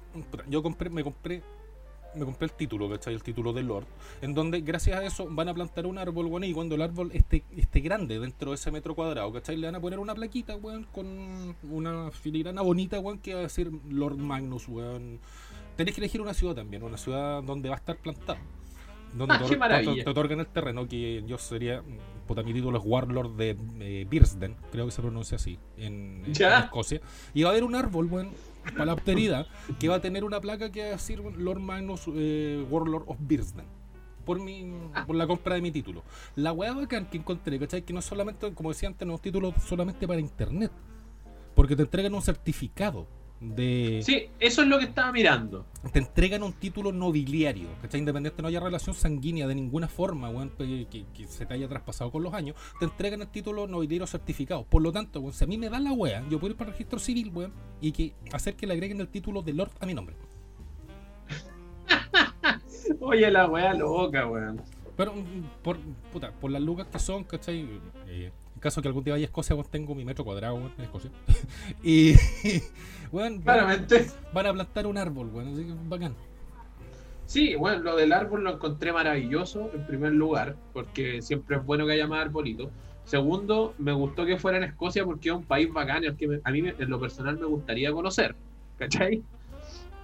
yo compré, me compré me compré el título, ¿cachai? El título de Lord, en donde gracias a eso van a plantar un árbol, weón, y cuando el árbol esté, esté grande dentro de ese metro cuadrado, ¿cachai? Le van a poner una plaquita, weón, con una filigrana bonita, weón, que va a decir Lord Magnus, weón. Tenés que elegir una ciudad también, una ciudad donde va a estar plantado. Donde ah, te, te, otorgan el terreno, que yo sería, puta, mi título es Warlord de eh, Birsden, creo que se pronuncia así, en, Escocia. Y va a haber un árbol, weón para la austeridad, que va a tener una placa que va a decir Lord Magnus eh, Warlord of Birsden. Por, mi, por la compra de mi título. La weá bacán que encontré, ¿cachai? Que no solamente, como decía antes, no es un título solamente para internet. Porque te entregan un certificado de... Sí, eso es lo que estaba mirando. Te entregan un título nobiliario, ¿cachai? Independiente no haya relación sanguínea de ninguna forma, weón, que, que, se te haya traspasado con los años, te entregan el título nobiliario certificado. Por lo tanto, weón, si a mí me dan la wea, yo puedo ir para el registro civil, weón, y que hacer que le agreguen el título de Lord a mi nombre. Oye, la wea loca, weón. Pero mm, por, puta, por las lucas que son, ¿cachai? Eh, caso que algún día vaya a Escocia, pues tengo mi metro cuadrado en Escocia. y, bueno, Claramente. Van a plantar un árbol, bueno, así que bacán. Sí, bueno, lo del árbol lo encontré maravilloso, en primer lugar, porque siempre es bueno que haya más arbolitos. Segundo, me gustó que fuera en Escocia porque es un país bacán, el que a mí en lo personal me gustaría conocer, ¿cachai?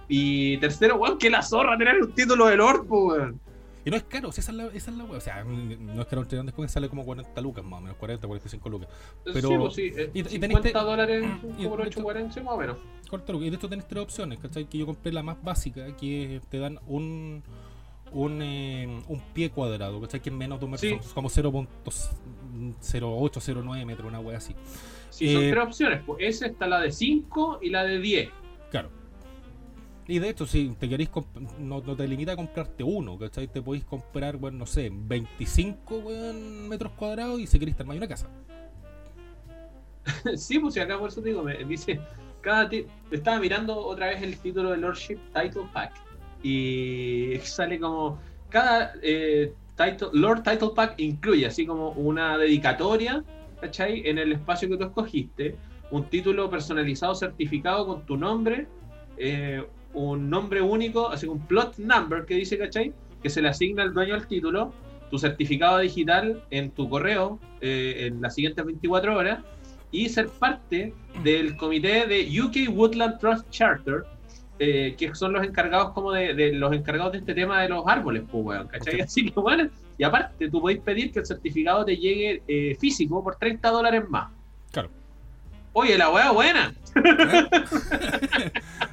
Y tercero, weón, que la zorra tener un título del orpo, weón. Y no es caro, esa es la, esa es la. O sea, no es caro el tren después sale como 40 lucas más o menos, 40, 45 lucas. Pero, sí, pues sí, eh, y, 50 dólares por 8, 40 más o menos. Corta Y de hecho tenés tres opciones, ¿cachai? Que yo compré la más básica, que te dan un un, eh, un pie cuadrado, ¿cachai? Que es menos de un metro, como 0.08, 09 metros, una wea así. Sí, son eh, tres opciones. Pues esa está la de 5 y la de 10. Claro. Y de hecho, si te queréis, no, te limita a comprarte uno, ¿cachai? Te podéis comprar, bueno, no sé, 25 metros cuadrados y si queréis tener una casa. sí, pues si acá por eso te digo, me dice, cada estaba mirando otra vez el título de Lordship Title Pack y sale como, cada eh, title, Lord Title Pack incluye así como una dedicatoria, ¿cachai? En el espacio que tú escogiste, un título personalizado certificado con tu nombre, eh, un nombre único, así un plot number que dice, ¿cachai? Que se le asigna al dueño del título, tu certificado digital en tu correo eh, en las siguientes 24 horas y ser parte del comité de UK Woodland Trust Charter, eh, que son los encargados como de, los encargados de este tema de los árboles, pues, ¿cachai? Así que bueno, y aparte tú podéis pedir que el certificado te llegue eh, físico por 30 dólares más. Claro. Oye, la weá buena.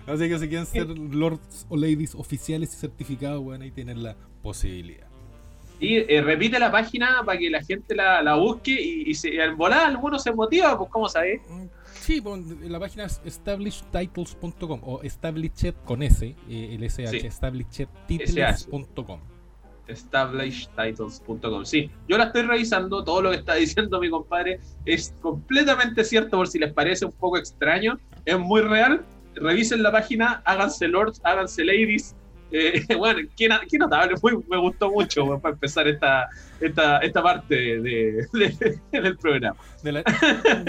Así que si quieren ser lords o ladies oficiales y certificados, bueno, ahí tienen la posibilidad. Y eh, repite la página para que la gente la, busque y, si en volada alguno se motiva, pues ¿cómo sabes? Mm, sí, pues, la página es establishedtitles.com o established con S, eh, el SH, sí. establishedtitles.com. Sí, yo la estoy revisando, todo lo que está diciendo mi compadre es completamente cierto, por si les parece un poco extraño, es muy real. Revisen la página, háganse lords, háganse ladies, eh, bueno, qué, qué notable, me gustó mucho para empezar esta, esta, esta parte de, del programa.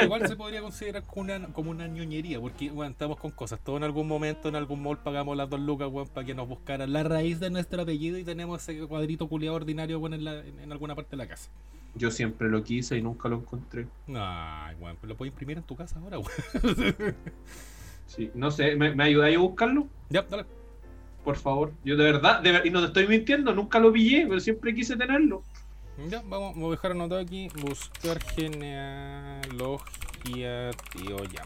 igual se podría considerar como una, como una ñoñería, porque bueno, estamos con cosas. Todo en algún momento, en algún mall, pagamos las dos lucas para que nos buscaran la raíz de nuestro apellido y tenemos ese cuadrito culiado ordinario bueno, en, en, alguna parte de la casa. Yo siempre lo quise y nunca lo encontré. Ay, bueno, pues lo puedes imprimir en tu casa ahora, Sí, no sé, ¿me, me ayudáis a buscarlo? Ya, dale por favor. Yo de verdad, y no te estoy mintiendo, nunca lo pillé, pero siempre quise tenerlo. Ya, vamos, a dejar anotado aquí, buscar genealogía, tío, ya.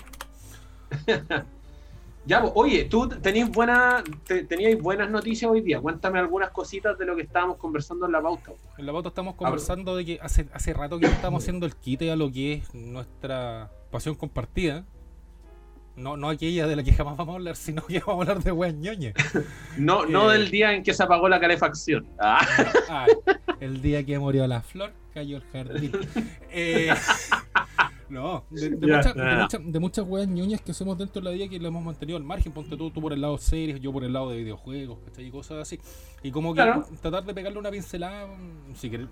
ya, oye, tú tenías buena, teníais buenas noticias hoy día. Cuéntame algunas cositas de lo que estábamos conversando en la pauta. En la pauta estamos conversando de que hace, hace rato que estamos haciendo el quite a lo que es nuestra pasión compartida no, no aquella de la que jamás vamos a hablar, sino que vamos a hablar de weas no, no eh, del día en que se apagó la calefacción. Ah. Ah, el día que murió la flor, cayó el jardín. Eh, no, de, de, muchas weas ñoñas que hacemos dentro de la vida que le hemos mantenido al margen. Ponte tú, tú por el lado series, yo por el lado de videojuegos, ¿cachai? Y cosas así. Y como que tratar de pegarle una pincelada, si querés,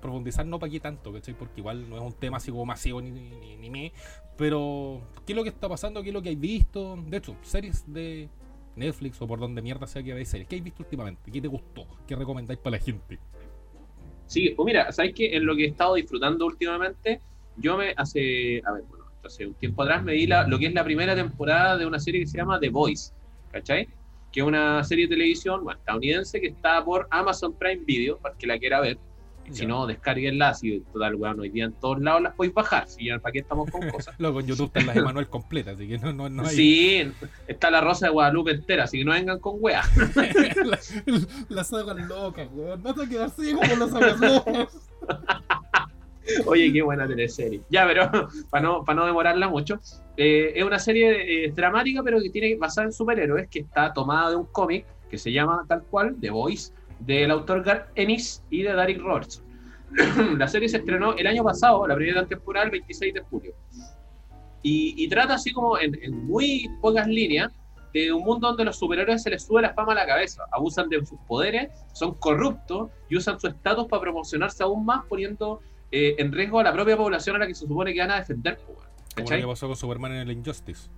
profundizar no para qué tanto, ¿cachai? Porque igual no es un tema así como masivo ni, ni, ni me. Pero, ¿qué es lo que está pasando? ¿Qué es lo que hay visto? De hecho, series de Netflix o por donde mierda sea que veáis series. ¿Qué hay visto últimamente? ¿Qué te gustó? ¿Qué recomendáis para la gente? Sí, pues mira, ¿sabes qué? En lo que he estado disfrutando últimamente, yo me hace, a ver, bueno, hace un tiempo atrás me di la, lo que es la primera temporada de una serie que se llama The Voice, ¿cachai? Que es una serie de televisión bueno, estadounidense que está por Amazon Prime Video, para que la quiera ver. Si no, descarguenla. Si total, weón, hoy día en todos lados las podéis bajar. Si ya, ¿para qué estamos con cosas? Luego en YouTube están las Emanuel completas, así que no, no, no hay. Sí, está la Rosa de Guadalupe entera, así que no vengan con weas. las sagas locas, weón. Vas a quedar así como las sagas locas. Oye, qué buena teleserie. Ya, pero para no, para no demorarla mucho, eh, es una serie eh, dramática, pero que tiene basada en superhéroes, que está tomada de un cómic que se llama tal cual, The Voice, del autor Garth Ennis y de Derek Roberts. la serie se estrenó el año pasado, la primera temporada, el 26 de julio. Y, trata así como en, en muy pocas líneas de un mundo donde los superhéroes se les sube la fama a la cabeza, abusan de sus poderes, son corruptos y usan su estatus para promocionarse aún más, poniendo eh, en riesgo a la propia población a la que se supone que van a defender. Como lo que pasó con Superman en el Injustice.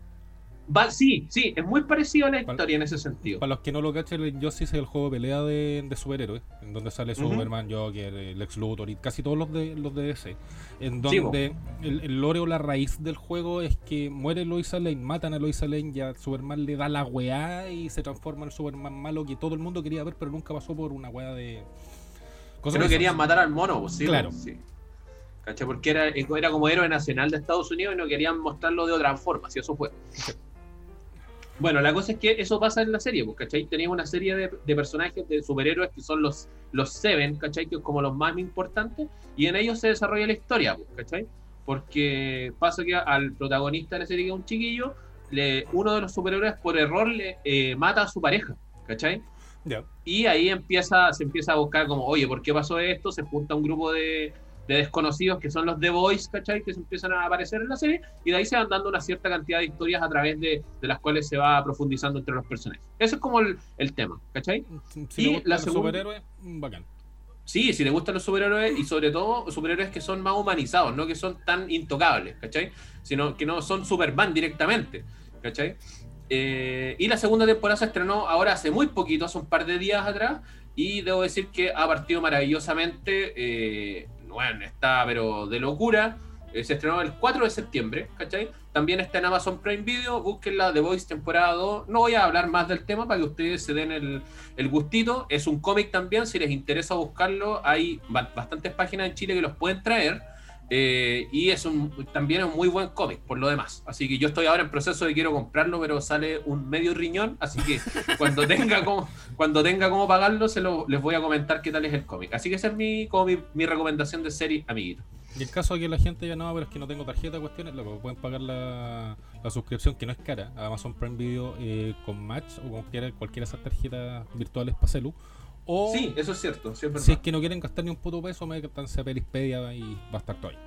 Sí, sí, es muy parecido a la historia en ese sentido. Para los que no lo cachen, el Injustice es el juego de pelea de, superhéroes, en donde sale Superman, Joker, Lex Luthor y casi todos los de los de DC. En donde el, el, lore o la raíz del juego es que muere Lois Lane, matan a Lois Lane, ya Superman le da la weá y se transforma en Superman malo que todo el mundo quería ver, pero nunca pasó por una weá de. Cosa que no querían matar al mono, pues, sí. Claro. Sí. ¿Cachai? Porque era, era como héroe nacional de Estados Unidos y no querían mostrarlo de otra forma, si eso fue. Bueno, la cosa es que eso pasa en la serie, pues, ¿cachai? Tenías una serie de, personajes, de superhéroes que son los, los Seven, ¿cachai? Que es como los más importantes, y en ellos se desarrolla la historia, pues, ¿cachai? Porque pasa que al protagonista de la serie, que es un chiquillo, le, uno de los superhéroes por error le eh, mata a su pareja, ¿cachai? Y ahí empieza, se empieza a buscar como, oye, ¿por qué pasó esto? Se junta un grupo de, de desconocidos que son los The Boys, ¿cachai? Que se empiezan a aparecer en la serie y de ahí se van dando una cierta cantidad de historias a través de, de las cuales se va profundizando entre los personajes. Eso es como el, el tema, ¿cachai? Si y la superhéroes, bacán. Sí, si le gustan los superhéroes y sobre todo superhéroes que son más humanizados, no que son tan intocables, ¿cachai? Sino que no son Superman directamente, ¿cachai? Eh, y la segunda temporada se estrenó ahora hace muy poquito, hace un par de días atrás, y debo decir que ha partido maravillosamente. Eh, bueno, está pero de locura. Eh, se estrenó el 4 de septiembre, ¿cachai? También está en Amazon Prime Video, búsquenla The Voice temporada 2. No voy a hablar más del tema para que ustedes se den el, el gustito. Es un cómic también, si les interesa buscarlo, hay bastantes páginas en Chile que los pueden traer. Eh, y es un, también un muy buen cómic, por lo demás. Así que yo estoy ahora en proceso de quiero comprarlo, pero sale un medio riñón. Así que cuando tenga como, cuando tenga como pagarlo, se lo, les voy a comentar qué tal es el cómic. Así que esa es mi, como mi, recomendación de serie, amiguito. Y el caso de que la gente ya no, pero es que no tengo tarjeta, cuestiones, lo pueden pagar la, la, suscripción, que no es cara, a Amazon Prime Video eh, con Match o cualquiera, cualquiera de esas tarjetas virtuales para celu. O, sí, eso es cierto. si es que no quieren gastar ni un puto peso, me a Pelispedia y va a estar todo ahí.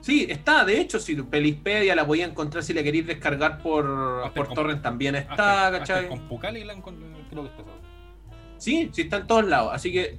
Sí, está, de hecho, si Pelispedia la voy a encontrar si la queréis descargar por, por torrent también está, ¿cachai? con Pucali la creo que está Sí, sí está en todos lados. Así que,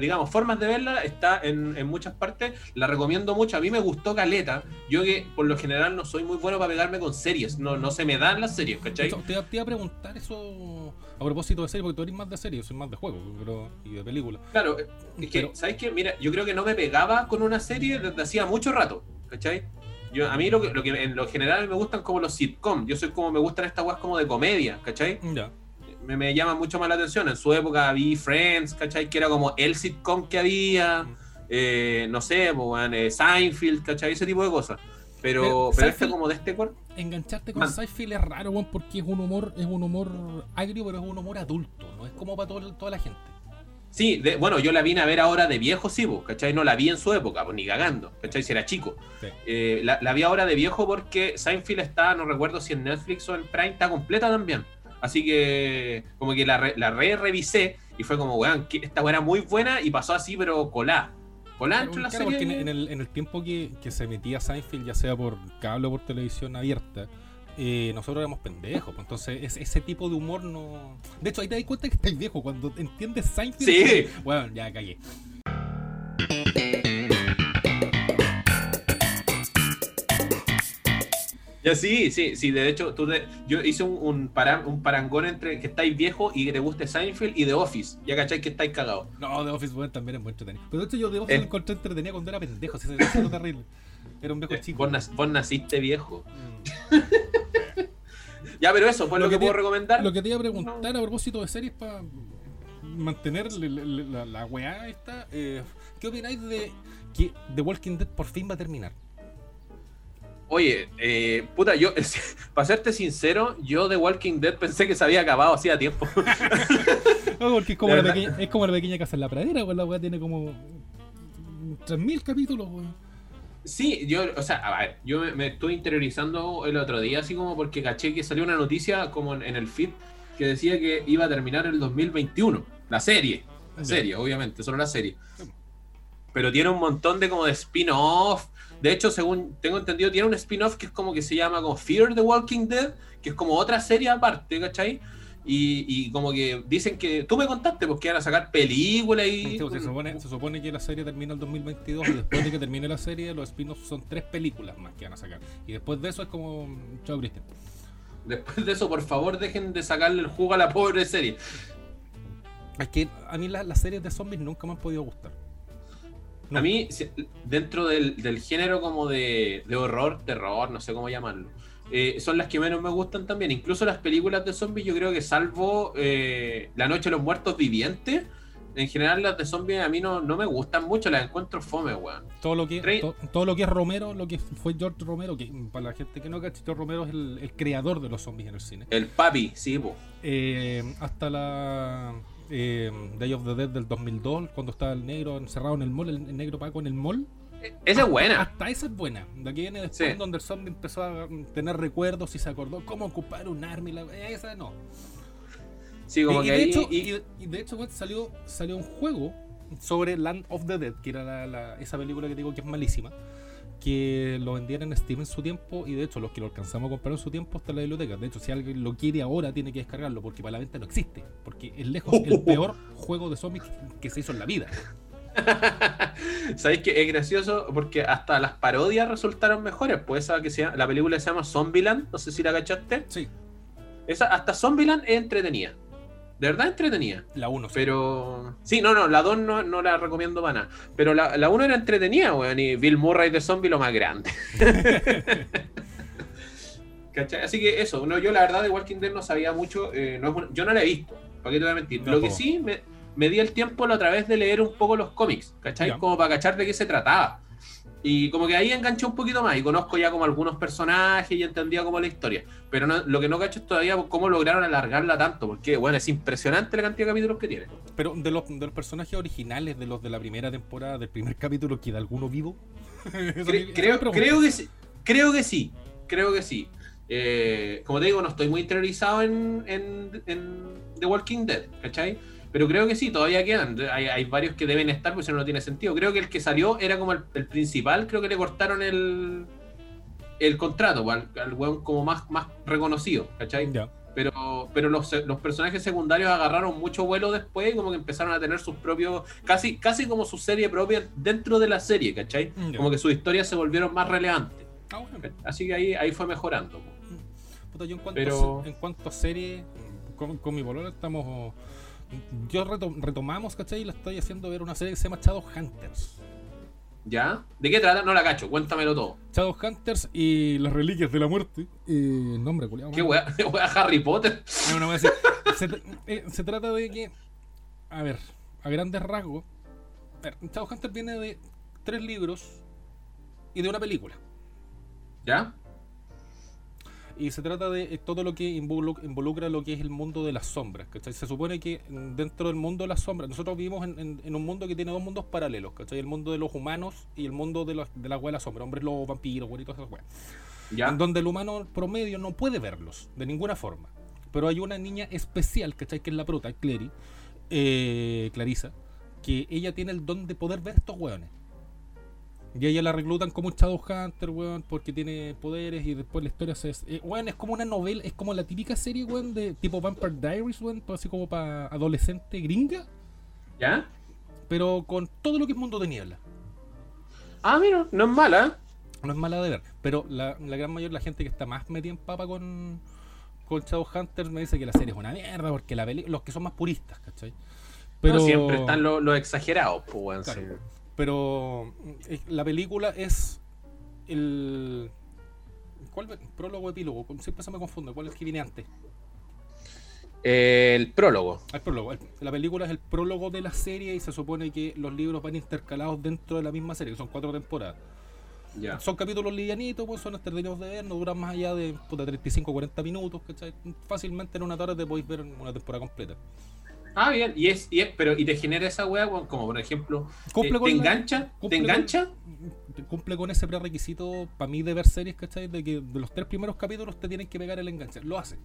digamos, formas de verla está en, en, muchas partes. La recomiendo mucho. A mí me gustó Caleta. Yo que por lo general no soy muy bueno para pegarme con series. No, no se me dan las series, ¿cachai? te, te, iba a preguntar eso a propósito de series, porque tú eres más de series, yo soy más de juegos pero, y de películas. Claro, es que, ¿sabes qué? Mira, yo creo que no me pegaba con una serie desde hacía mucho rato, ¿cachai? Yo, a mí lo que, lo que en lo general me gustan como los sitcoms. Yo soy como, me gustan estas guas como de comedia, ¿cachai? Ya me, me, llama mucho más la atención. En su época vi Friends, ¿cachai? Que era como el sitcom que había. Mm. Eh, no sé, pues, eh, Seinfeld, ¿cachai? Ese tipo de cosas. Pero, pero, como de este cuerpo. Engancharte con Seinfeld es raro, weón, porque es un humor, es un humor agrio, pero es un humor adulto, no es como para toda la gente. Sí, bueno, yo la vine a ver ahora de viejo, sí, pues, ¿cachai? No la vi en su época, pues ni cagando, ¿cachai? Si era chico. Eh, la, la, vi ahora de viejo porque Seinfeld está, no recuerdo si en Netflix o en Prime, está completa también. Así que como que la, la re revisé y fue como, weón, esta weá era muy buena y pasó así, pero colá. Entre la serie. En, el, en el tiempo que, que, se emitía Seinfeld, ya sea por cable o por televisión abierta, eh, nosotros éramos pendejos. Pues, entonces, ese tipo de humor no. De hecho, ahí te das cuenta que estás viejo. Cuando entiendes Seinfeld, sí. bueno, ya cagué. Sí, sí, sí, de hecho, tú yo hice un, un, un, parangón entre que estáis viejo y que te guste Seinfeld y The Office. Ya cacháis que estáis cagados. No, The Office bueno, también es muy entretenido. Pero de hecho yo The Office lo encontré entretenido cuando era pendejo, lo terrible. Era un viejo eh, chico. Vos, naciste viejo. Mm. ya, pero eso, pues lo, que, puedo recomendar. Lo que te iba a preguntar a propósito de series para mantener la, la, weá esta. Eh, ¿Qué opináis de que The Walking Dead por fin va a terminar? Oye, eh, puta, yo, para serte sincero, yo de Walking Dead pensé que se había acabado hacía tiempo. no, porque es como, la pequeña, es como la pequeña casa en la pradera, pues la weá tiene como 3.000 capítulos, weón. Sí, yo, o sea, a ver, yo me, me estuve interiorizando el otro día, así como porque caché que salió una noticia como en, en el feed que decía que iba a terminar el 2021, la serie, la Ya. serie, obviamente, solo la serie. Pero tiene un montón de como de spin-off. De hecho, según tengo entendido, tiene un spin-off que es como que se llama como Fear the Walking Dead, que es como otra serie aparte, ¿cachai? Y, y como que dicen que. Tú me contaste, porque iban a sacar películas y. Sí, pues, se, supone, se supone que la serie termina el 2022 y después de que termine la serie, los spin-offs son tres películas más que van a sacar. Y después de eso es como. Chao, Cristian. Después de eso, por favor, dejen de sacarle el jugo a la pobre serie. Es que a mí la- las series de zombies nunca me han podido gustar. No. A mí, dentro del, del género como de, de horror, terror, no sé cómo llamarlo, eh, son las que menos me gustan también. Incluso las películas de zombies, yo creo que salvo eh, La Noche de los Muertos Vivientes, en general las de zombies a mí no, no me gustan mucho, las encuentro fome, weón. Todo lo que to- todo lo que es Romero, lo que fue George Romero, que para la gente que no George Romero es el, el creador de los zombies en el cine. El papi, sí, po. Eh, hasta la eh, Day of the Dead del 2002, cuando estaba el negro encerrado en el mall, el, el negro Paco en el mall. Esa es buena. Hasta esa es buena. De aquí viene después Sí. donde el zombie empezó a tener recuerdos y se acordó cómo ocupar un arma y la... Esa no. Sí, como y, de ahí. hecho, y- de hecho, salió, salió un juego sobre Land of the Dead, que era la- la- esa película que digo que es malísima, que lo vendían en Steam en su tiempo, y de hecho los que lo alcanzamos a comprar en su tiempo está en la biblioteca. De hecho, si alguien lo quiere ahora, tiene que descargarlo, porque para la venta no existe, porque es lejos el peor juego de zombies que- que se hizo en la vida. ¿Sabéis que es gracioso? Porque hasta las parodias resultaron mejores. Pues esa que se llama- la película se llama Zombieland, no sé si la cachaste. Sí, Esa, hasta Zombieland es entretenida. De verdad entretenida. la 1. Pero. Sí, no, no, la 2 no, no la recomiendo para nada. Pero la, la 1 era entretenida, weón. Y Bill Murray de zombie lo más grande. ¿Cachai? Así que eso, no, yo la verdad de Walking Dead no sabía mucho. eh, no es una- yo no la he visto, ¿para qué te voy a mentir? No, lo que sí, me, me di el tiempo a través de leer un poco los cómics, ¿cachai? Ya. Como para cachar de qué se trataba. Y como que ahí enganché un poquito más y conozco ya como algunos personajes y entendía como la historia. Pero no- lo que no cacho es todavía cómo lograron alargarla tanto, porque bueno, es impresionante la cantidad de capítulos que tiene. Pero de los, de los personajes originales, de los de la primera temporada, del primer capítulo, ¿queda alguno vivo? Cre- creo, creo que sí. Creo que sí. Creo que sí. Eh, como te digo, no estoy muy interiorizado en, en, en The Walking Dead, ¿cachai? Pero creo que sí, todavía quedan. Hay, hay varios que deben estar, pues si no, no tiene sentido. Creo que el que salió era como el, el principal, creo que le cortaron el, el contrato, al, al weón como más, más reconocido, ¿cachai? Pero, pero los, los personajes secundarios agarraron mucho vuelo después y como que empezaron a tener sus propios, casi, casi como su serie propia dentro de la serie, ¿cachai? Como que sus historias se volvieron más relevantes. Ah, bueno. Así que ahí, ahí fue mejorando. Puta, yo en cuanto, Pero- a, en cuanto a serie, con, con mi bolón estamos. Yo reto- retomamos, ¿cachai? Y la estoy haciendo ver una serie que se llama Shadowhunters. ¿Ya? ¿De qué trata? No la cacho, cuéntamelo todo. Shadowhunters y las reliquias de la muerte. Eh, el nombre, culiao, ¿Qué wea? ¿Wea Harry Potter? No, no voy a decir. se, tr- eh, se trata de que. A ver, a grandes rasgos. A ver, Shadowhunters viene de tres libros y de una película. ¿Ya? Y se trata de eh, todo lo que involu- involucra lo que es el mundo de las sombras. ¿cachai? Se supone que mm, dentro del mundo de las sombras, nosotros vivimos en, en- en un mundo que tiene dos mundos paralelos, ¿cachai? El mundo de los humanos y el mundo de, los, de la de la sombra, hombres lobos, vampiros, güeritos, esas weas. ¿Ya? En donde el humano promedio no puede verlos, de ninguna forma. Pero hay una niña especial, ¿cachai? Que es la prota, Clary, eh, Clarisa, que ella tiene el don de poder ver estos weones. Y ella la reclutan como un Shadowhunter, weón, porque tiene poderes y después la historia se... Eh, weón, es como una novela, es como la típica serie, weón, de tipo Vampire Diaries, weón, pues así como para adolescente gringa, ¿Ya? pero con todo lo que es mundo de niebla. Ah, mira, no es mala. No es mala de ver, pero la, la gran mayoría de la gente que está más metida en papa con, con Shadowhunters me dice que la serie es una mierda, porque la los que son más puristas, ¿cachai? Pero siempre están los exagerados, pues, weón. Claro. sí. Pero eh, la película es el. ¿Cuál? Prólogo, epílogo. Siempre se me confunde. ¿Cuál es el que viene antes? El prólogo. El prólogo. La película es el prólogo de la serie y se supone que los libros van intercalados dentro de la misma serie, que son cuatro temporadas. Ya. Son capítulos livianitos, pues son entretenidos de ver, no duran más allá de puta, 35 40 minutos, ¿cachai? Fácilmente en una tarde te podéis ver una temporada completa. Ah, bien. Y es, y es, pero, y te genera esa weá, como por ejemplo, Cumple ¿te, la- engancha? ¿Te con- engancha? Cumple con ese prerequisito para mí de ver series, ¿cachai? De que de los tres primeros capítulos te tienen que pegar el enganche. Lo hace.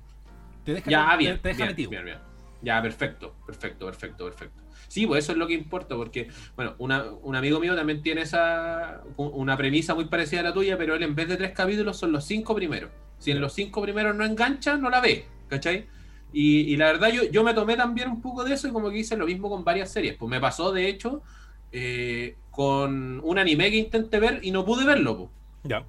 Te deja, Ya, te- bien, te deja bien, metido. bien, bien. Ya, perfecto, perfecto, perfecto, perfecto. Sí, pues eso es lo que importa, porque, bueno, una- un amigo mío también tiene esa una premisa muy parecida a la tuya, pero él en vez de tres capítulos son los cinco primeros. Si en los cinco primeros no engancha, no la ve, ¿cachai? Y, y la verdad yo, yo me tomé también un poco de eso y como que hice lo mismo con varias series. Pues me pasó, de hecho, eh, con un anime que intenté ver y no pude verlo, pues, Ya.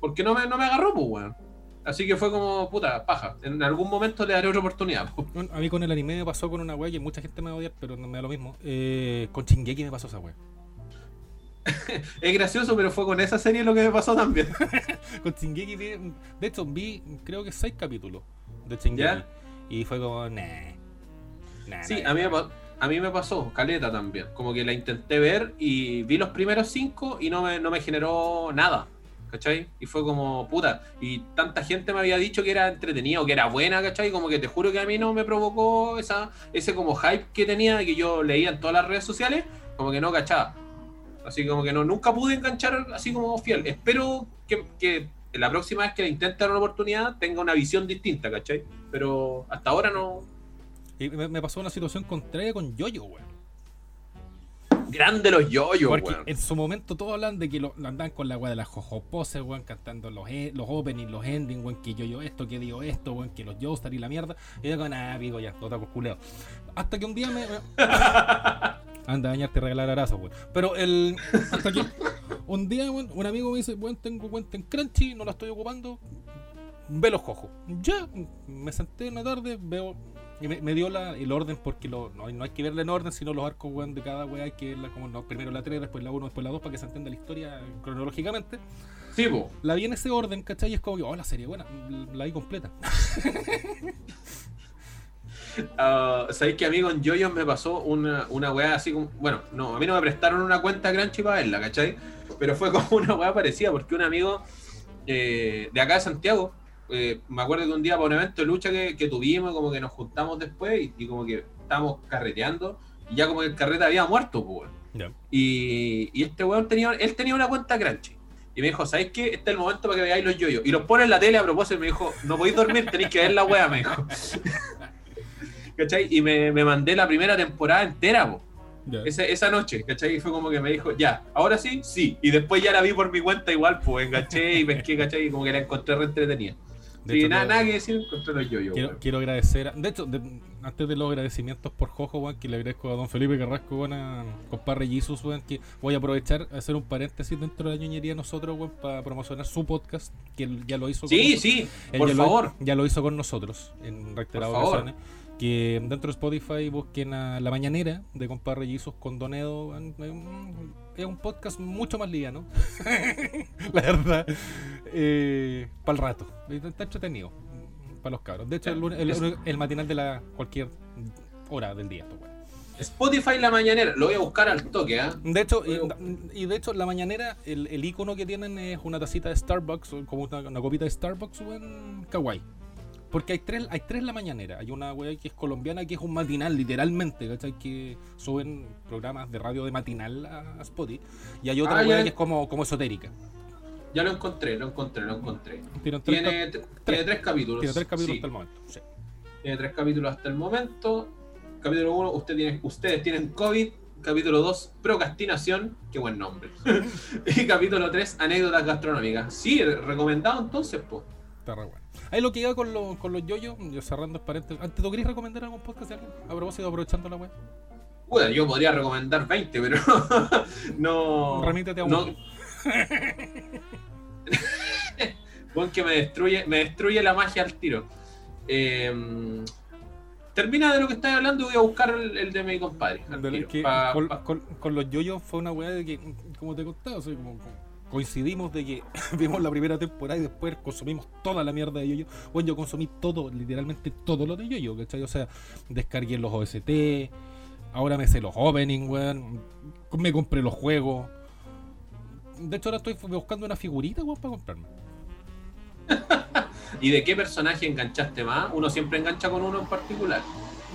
porque no me, no me agarró, pues, weón. Así que fue como, puta, paja. En algún momento le daré otra oportunidad. pues. Bueno, A mí con el anime me pasó con una wea que mucha gente me va a odiar, pero no me da lo mismo. Eh, con Shingeki me pasó esa wea. Es gracioso, pero fue con esa serie lo que me pasó también. Con Shingeki vi, de hecho vi creo que seis capítulos de Shingeki. ¿Ya? Y fue como, nah. nah Sí, nah, a mí, nah. a mí me pasó, Caleta también. Como que la intenté ver y vi los primeros cinco y no me, no me generó nada. ¿Cachai? Y fue como, puta. Y tanta gente me había dicho que era entretenido, que era buena, ¿cachai? Como que te juro que a mí no me provocó esa, ese como hype que tenía, que yo leía en todas las redes sociales, como que no cachaba. Así como que no, nunca pude enganchar así como fiel. Espero que, que la próxima vez que le intente dar una oportunidad tenga una visión distinta, ¿cachai? Pero hasta ahora no. Y me, me pasó una situación contraria con Yoyo, weón. Grande los yoyos, Porque weón. en su momento todos hablan de que lo, lo andan con la weá de las jojo poses, weón, cantando los, e- los openings, los endings, weón, que yo yo esto, que digo esto, weón, que los Joestar y la mierda. Y yo con nada, pico ya, no te culeo. Hasta que un día me. Anda a bañarte y regalar arazos, weón. Pero el. Hasta que un día, weón, un amigo me dice, weón, tengo cuenta en Crunchy, no la estoy ocupando. Ve los jojos. Ya, me senté en la tarde, veo. Y me, me dio la, el orden porque lo, no, no hay que verla en orden, sino los arcos weón, de cada weá hay que verla como no, primero la 3, después la 1, después la 2 para que se entienda la historia cronológicamente. Sí. La vi en ese orden, ¿cachai? Y es como que, oh, la serie buena, la vi completa. Ah, ¿Sabéis que a mí con Yoyos me pasó una, una weá así como. Bueno, no, a mí no me prestaron una cuenta Crunchy para verla, ¿cachai? Pero fue como una weá parecida, porque un amigo eh, de acá de Santiago, eh, me acuerdo que un día para un evento de lucha que, que tuvimos, como que nos juntamos después y, y como que estábamos carreteando, y ya como que el carrete había muerto, pues, y este weón tenía, él tenía una cuenta Crunchy. Y me dijo, ¿sabéis qué? Este es el momento para que veáis los yoyos. Y los pone en la tele a propósito y me dijo, no podéis dormir, tenéis que ver la wea, me dijo. ¿Cachai? Y me, me mandé la primera temporada entera, po. Ese- esa noche, ¿cachai? Y fue como que me dijo, ya, ahora sí, sí. Y después ya la vi por mi cuenta igual, pues enganché y pesqué, ¿cachai? Y como que la encontré re entretenida. De Sí, hecho, nada, nada que decir, encontré los. Quiero, weón. quiero agradecer, a- de hecho, de- antes de los agradecimientos por Jojo, weón, que le agradezco a don Felipe Carrasco, weón, a compadre Jesus, weón, que voy a aprovechar a hacer un paréntesis dentro de la ñoñería nosotros, weón, para promocionar su podcast, que él ya lo hizo con Sí, nosotros. sí, Él por ya favor. Lo, ya lo hizo con nosotros en reiteradas favor. Que dentro de Spotify busquen a La Mañanera de compadre con Donedo. Es un- podcast mucho más liviano. la verdad. para el rato. Está entretenido. Para los cabros. De hecho, el, el- el- el matinal de la cualquier hora del día. pues. Spotify La Mañanera, lo voy a buscar al toque, ¿ah? De hecho, y, y de hecho, la mañanera, el, el icono que tienen es una tacita de Starbucks, o como una, una copita de Starbucks, weón, kawaii. Porque hay tres, hay tres la mañanera. Hay una weá que es colombiana, que es un matinal, literalmente, ¿cachai? Que suben programas de radio de matinal a, a Spotify. Y hay otra Ah, weá que es como, como esotérica. Ya lo encontré, lo encontré, lo encontré. Tres, Tiene, tres capítulos. tiene tres capítulos sí. hasta el momento. Sí. Tiene tres capítulos hasta el momento. Capítulo 1, usted tiene, ustedes tienen COVID. Capítulo 2, procrastinación. Qué buen nombre. y capítulo 3, anécdotas gastronómicas. Sí, recomendado entonces, po. Está re bueno. Ahí lo que iba con, los con los yoyos, yo cerrando el paréntesis. Antes, ¿tú querías recomendar algún podcast de alguien? A propósito, aprovechando la web. Puta, yo podría recomendar 20, pero no. Remítete a no- uno. Buen que me destruye, me destruye la magia al tiro. Eh, termina de lo que estás hablando y voy a buscar el, el de mi compadre. al lo tiro, que pa- con, pa- con- con los yoyos fue una weá de que, como te contaba, como, como coincidimos de que vimos la primera temporada y después consumimos toda la mierda de yoyo. Bueno, yo consumí todo, literalmente todo lo de yoyo, ¿cachai? O sea, descargué los OST, ahora me sé los openings, weón, me compré los juegos. De hecho, ahora estoy buscando una figurita, weón, para comprarme. ¿Y de qué personaje enganchaste más? Uno siempre engancha con uno en particular.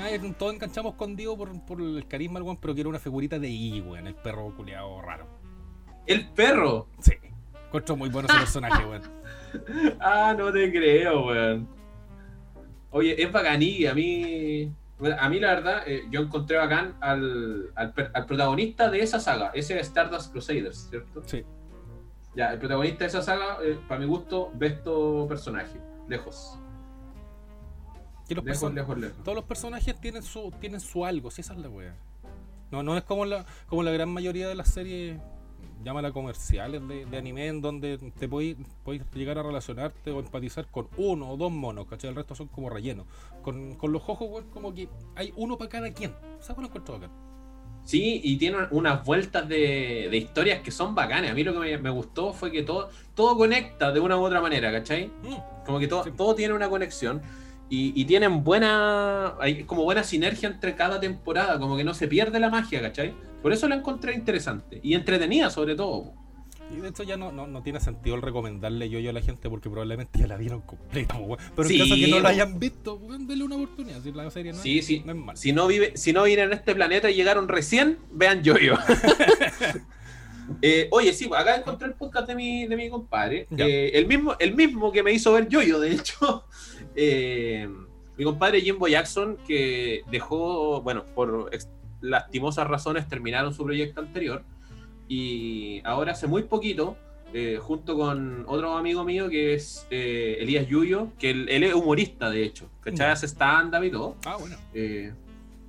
Ay, todos enganchamos con Dio por, por el carisma, weón, pero quiero una figurita de Iggy, weón, el perro culiado raro. ¿El perro? Sí. Encuentro muy bueno ese personaje, weón. Ah, no te creo, weón. Oye, es bacaní, a mí. A mí, la verdad, eh, yo encontré bacán al, al, al, protagonista de esa saga, ese Stardust Crusaders, ¿cierto? Sí. Ya, el protagonista de esa saga, eh, para mi gusto, besto personaje, lejos. los lejos, lejos, lejos. Todos los personajes tienen su, tienen su algo, si esa es la wea. No, no es como la, como la gran mayoría de las series llámala comerciales de, de, anime en donde te podéis llegar a relacionarte o empatizar con uno o dos monos, ¿cachai? El resto son como relleno. Con, con los ojos, como que hay uno para cada quien. ¿Sabes lo encuentro acá? Sí, y tiene unas vueltas de, de, historias que son bacanas. A mí lo que me, me, gustó fue que todo, todo conecta de una u otra manera, ¿cachai? Mm. Como que todo, sí. todo tiene una conexión. Y, y, tienen buena. Hay como buena sinergia entre cada temporada, como que no se pierde la magia, ¿cachai? Por eso la encontré interesante y entretenida, sobre todo. Y de hecho ya no, no, no tiene sentido el recomendarle yo, yo a la gente porque probablemente ya la vieron completa, Pero sí, en caso que no la hayan visto, denle una oportunidad. Si la serie no, sí, es, sí. no es mala. Si no, vive, si no viven en este planeta y llegaron recién, vean yo-yo. eh, oye, sí, acá encontré el podcast de mi, de mi compadre. Eh, el, mismo, el mismo que me hizo ver yo-yo, de hecho. Eh, mi compadre Jimbo Jackson, que dejó, bueno, por lastimosas razones terminaron su proyecto anterior y ahora hace muy poquito, eh, junto con otro amigo mío que es eh, Elías Yuyo, que él, él, es humorista de hecho, ¿cachai? Hace stand-up y todo. Ah, bueno. Eh,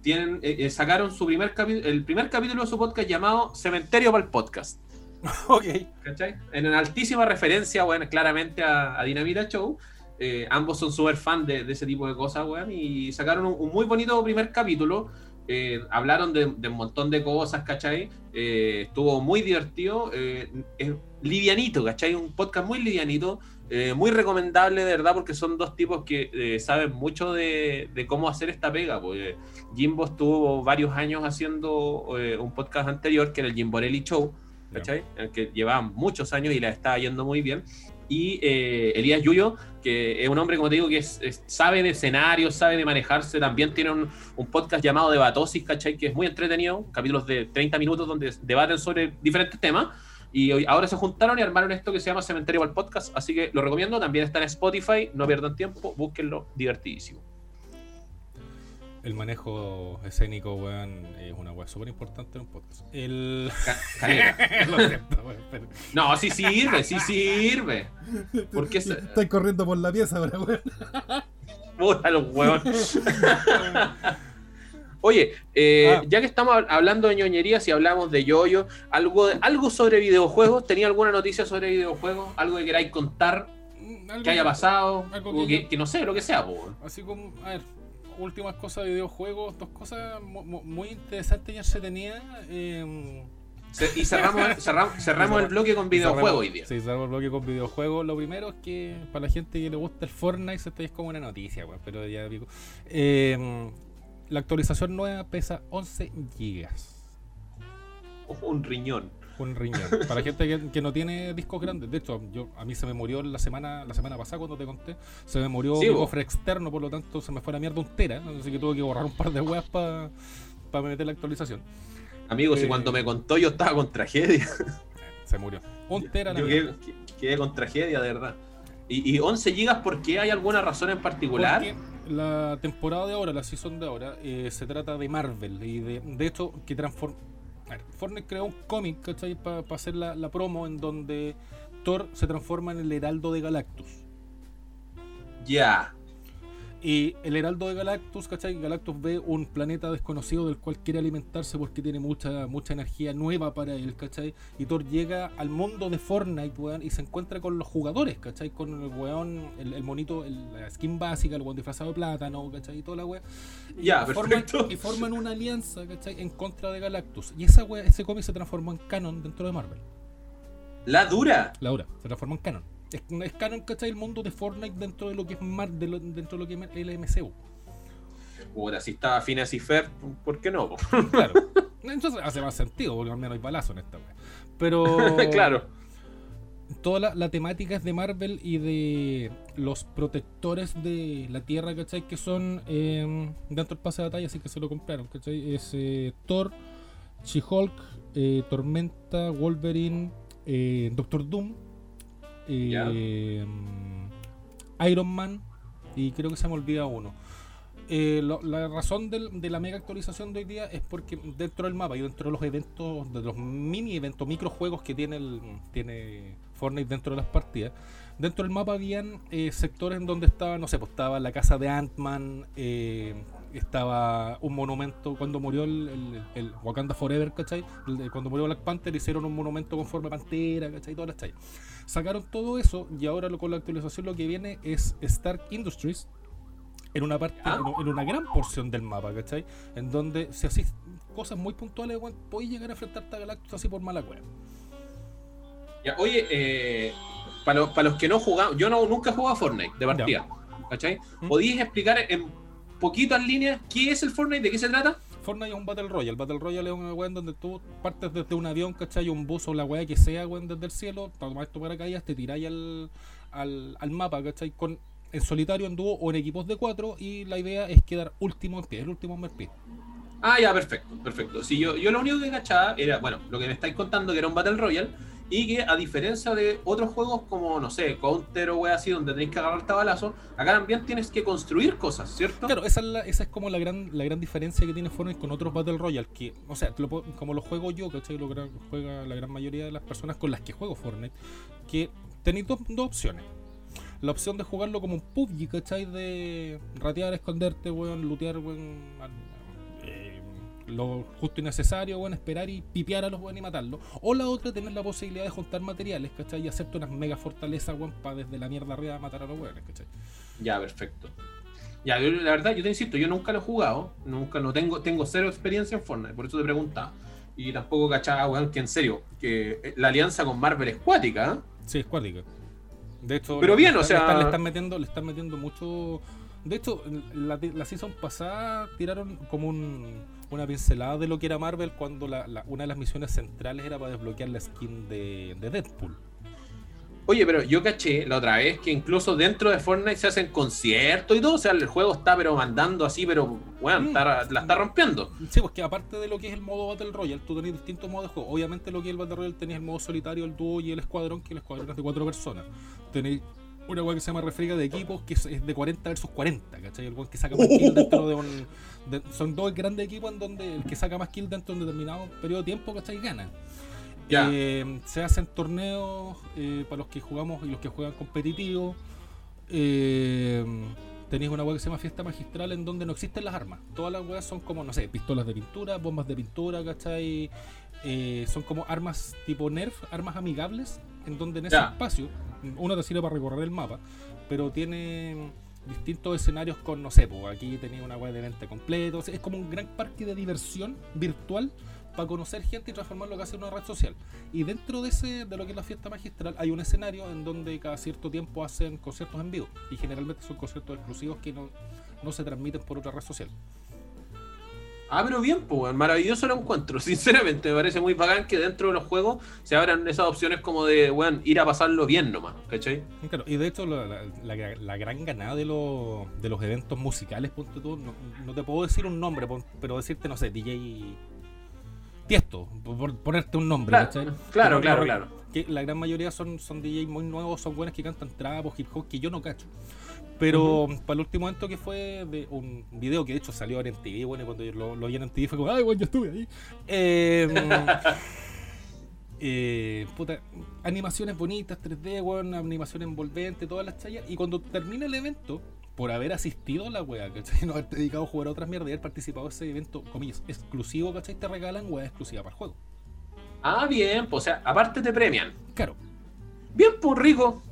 tienen, sacaron su primer el primer capítulo de su podcast llamado Cementerio para el Podcast. ok. ¿Cachai? En una altísima referencia, bueno, claramente a, a Dinamita Show. Eh, ambos son súper fan de, de, ese tipo de cosas, weón, y sacaron un, un, muy bonito primer capítulo. Eh, hablaron de, de, un montón de cosas, ¿cachai? Eh, estuvo muy divertido, es livianito, ¿cachai? Un podcast muy livianito, muy recomendable, de verdad, porque son dos tipos que saben mucho de, de, cómo hacer esta pega. Pues, Jimbo estuvo varios años haciendo un podcast anterior, que era el Jimborelli Show, ¿cachai? Yeah. El que llevaba muchos años y la estaba yendo muy bien y eh, Elías Yuyo, que es un hombre, como te digo, que sabe de escenarios, sabe de manejarse, también tiene un, podcast llamado Debatosis, ¿cachai? Que es muy entretenido, capítulos de 30 minutos donde debaten sobre diferentes temas. Y ahora se juntaron y armaron esto que se llama Cementerio al Podcast, así que lo recomiendo, también está en Spotify, no pierdan tiempo, búsquenlo, divertidísimo. El manejo escénico, weón, es una weá súper importante en un podcast. El. Lo siento, weón, pero... No, sí sirve, sí sirve. Porque es... Estoy corriendo por la pieza ahora, weón. Puta los weón. Oye, eh, ah. ya que estamos hablando de ñoñerías y hablamos de yoyo, algo, algo sobre videojuegos, ¿tenía alguna noticia sobre videojuegos? ¿Algo que queráis contar? ¿Algo que haya pasado? Algo que, que, que, no sé, lo que sea, po. Así como, a ver, últimas cosas de videojuegos, dos cosas muy interesantes ya se tenía. Eh, y cerramos, cerramos, cerramos el bloque con videojuegos hoy día. Sí, cerramos el bloque con videojuegos. Lo primero es que para la gente que le gusta el Fortnite, esto es como una noticia, pues, pero ya digo. Eh, la actualización nueva pesa 11 gigas. Un riñón un riñón. Para gente que, que, no tiene discos grandes. De hecho, yo a mí se me murió la semana la semana pasada cuando te conté. Se me murió sí, mi cofre externo, por lo tanto se me fue la mierda un tera. Así que tuve que borrar un par de weas para pa meter la actualización. Amigos, eh, y cuando me contó yo estaba con tragedia. Se murió. Un tera Yo quedé, quedé, con tragedia, de verdad. ¿Y, y 11 gigas por qué? ¿Hay alguna razón en particular? La temporada de ahora, la season de ahora, eh, se trata de Marvel. Y de, de hecho, que transforma Fortnite creó un cómic, ¿cachai? Para pa hacer la, promo en donde Thor se transforma en el Heraldo de Galactus. Ya. Y el Heraldo de Galactus, ¿cachai? Galactus ve un planeta desconocido del cual quiere alimentarse porque tiene mucha mucha energía nueva para él, ¿cachai? Y Thor llega al mundo de Fortnite, weón, y se encuentra con los jugadores, ¿cachai? Con el weón, el, el monito, el, la skin básica, el weón disfrazado de plátano, ¿cachai? Y toda la weá. Ya, yeah, forman, y forman una alianza, ¿cachai? En contra de Galactus. Y esa weá, ese cómic se transformó en canon dentro de Marvel. ¿La dura? La dura, se transformó en canon. Es, es canon, ¿cachai? El mundo de Fortnite dentro de lo que es Mar, de lo, dentro de lo que es el MCU. Puta, si estaba Phineas y Fer, ¿por qué no? claro. Entonces hace más sentido, porque al menos hay balazo en esta wea. Pero. claro. toda la, temática es de Marvel y de los protectores de la Tierra, ¿cachai? Que son eh, dentro del pase de batalla, así que se lo compraron, ¿cachai? Es eh, Thor, She-Hulk, eh, Tormenta, Wolverine, eh, Doctor Doom, Iron Man y creo que se me olvida uno. la razón de la mega actualización de hoy día es porque dentro del mapa y dentro de los eventos, de los mini eventos, microjuegos que tiene, el, tiene Fortnite dentro de las partidas, dentro del mapa habían eh, sectores en donde estaba, no sé, pues estaba la casa de Ant-Man, eh, estaba un monumento cuando murió el, el, Wakanda Forever, ¿cachai? cuando murió Black Panther hicieron un monumento con forma de pantera, ¿cachai? Todas las. Sacaron todo eso y ahora lo, con la actualización lo que viene es Stark Industries en una parte, ah. en, una gran porción del mapa, ¿cachai? En donde si haces cosas muy puntuales, puedes llegar a enfrentarte a Galactus así por mala cueva. Ya, oye, eh, para, los que no jugamos, yo no, nunca he jugado a Fortnite de partida, ¿cachai? ¿Mm? ¿Podías explicar en poquitas líneas qué es el Fortnite, de qué se trata? Fortnite es un Battle Royale. Battle Royale es una weá donde tú partes desde un avión, ¿cachai? Un bus o la weá que sea, weón, desde el cielo, tomas tu paracaídas, te tiráis al, al, al mapa, ¿cachai? Con, en solitario, en dúo o en equipos de cuatro y la idea es quedar último en pie, el último en pie. Ah, ya, perfecto, perfecto. Si yo, yo lo único que cachaba era, bueno, lo que me estáis contando que era un Battle Royale y que a diferencia de otros juegos como, no sé, Counter o así, donde tenéis que agarrar balazo, acá también tienes que construir cosas, ¿cierto? Claro, esa es, esa es como la gran, la gran diferencia que tiene Fortnite con otros Battle Royale, que, o sea, como lo juego yo, ¿cachai? Lo juega la gran mayoría de las personas con las que juego Fortnite, que tenéis dos, opciones. La opción de jugarlo como un PUBG, ¿cachai? De ratear, esconderte, weón, lootear, weón, lo justo y necesario, bueno, esperar y pipear a los buenos y matarlos. O la otra, tener la posibilidad de juntar materiales, ¿cachai? Y hacerte unas mega fortalezas, weón, para desde la mierda arriba matar a los buenos, ¿cachai? Ya, perfecto. Ya, la verdad, yo te insisto, yo nunca lo he jugado, nunca no tengo, tengo cero experiencia en Fortnite, por eso te preguntaba. Y tampoco cachaba, weón, que en serio, que la alianza con Marvel es cuática, ¿eh? Sí, es cuática. De hecho, pero bien, o sea. Le están, metiendo, le están metiendo mucho. De hecho, la, la season pasada tiraron como un una pincelada de lo que era Marvel cuando la, una de las misiones centrales era para desbloquear la skin de, Deadpool. Oye, pero yo caché la otra vez que incluso dentro de Fortnite se hacen conciertos y todo, o sea, el juego está pero mandando así, pero bueno, mm. la está rompiendo. Sí, pues que aparte de lo que es el modo Battle Royale, tú tenés distintos modos de juego. Obviamente lo que es el Battle Royale tenías el modo solitario, el dúo y el escuadrón, que el escuadrón es de cuatro personas. Tenéis una weá que se llama refriga de equipos que es de 40 versus 40, ¿cachai? El weón que saca más kills dentro de un. son dos grandes equipos en donde el que saca más kills dentro de un determinado periodo de tiempo, ¿cachai? Gana. Eh, se hacen torneos eh, para los que jugamos y los que juegan competitivo. Eh, tenéis una weá que se llama fiesta magistral en donde no existen las armas. Todas las weas son como, no sé, pistolas de pintura, bombas de pintura, ¿cachai? Eh, son como armas tipo Nerf, armas amigables, en donde en ese espacio uno te sirve para recorrer el mapa, pero tiene distintos escenarios con, no sé, pues aquí tenía una web de venta completo, es como un gran parque de diversión virtual para conocer gente y transformarlo casi en una red social. Y dentro de ese, de lo que es la fiesta magistral, hay un escenario en donde cada cierto tiempo hacen conciertos en vivo. Y generalmente son conciertos exclusivos que no, no se transmiten por otra red social. Ah, pero bien, pues, maravilloso lo encuentro. Sinceramente, me parece muy bacán que dentro de los juegos se abran esas opciones como de, bueno, ir a pasarlo bien nomás, ¿cachai? Claro, y de hecho, la, la, gran ganada de, los, de los eventos musicales, punto tú, no, te puedo decir un nombre, pero decirte, no sé, DJ Tiesto, por ponerte un nombre, claro, ¿cachai? Claro, claro, claro. Que la gran mayoría son, son DJs muy nuevos, son buenos que cantan trapos, hip hop, que yo no cacho. Pero para el último evento que fue de un video que de hecho salió en TV, bueno, cuando yo lo, lo vi en TV fue como, ay, bueno, yo estuve ahí. Em, eh, puta, animaciones bonitas, 3D, bueno, animación envolvente, todas las tallas. Y cuando termina el evento, por haber asistido a la wea, ¿cachai? No haber dedicado a jugar a otras mierdas y haber participado en ese evento, comillas, exclusivo, ¿cachai? Te regalan wea exclusiva para el juego. Ah, bien, pues, o sea, aparte te premian. Claro. Bien, pues rico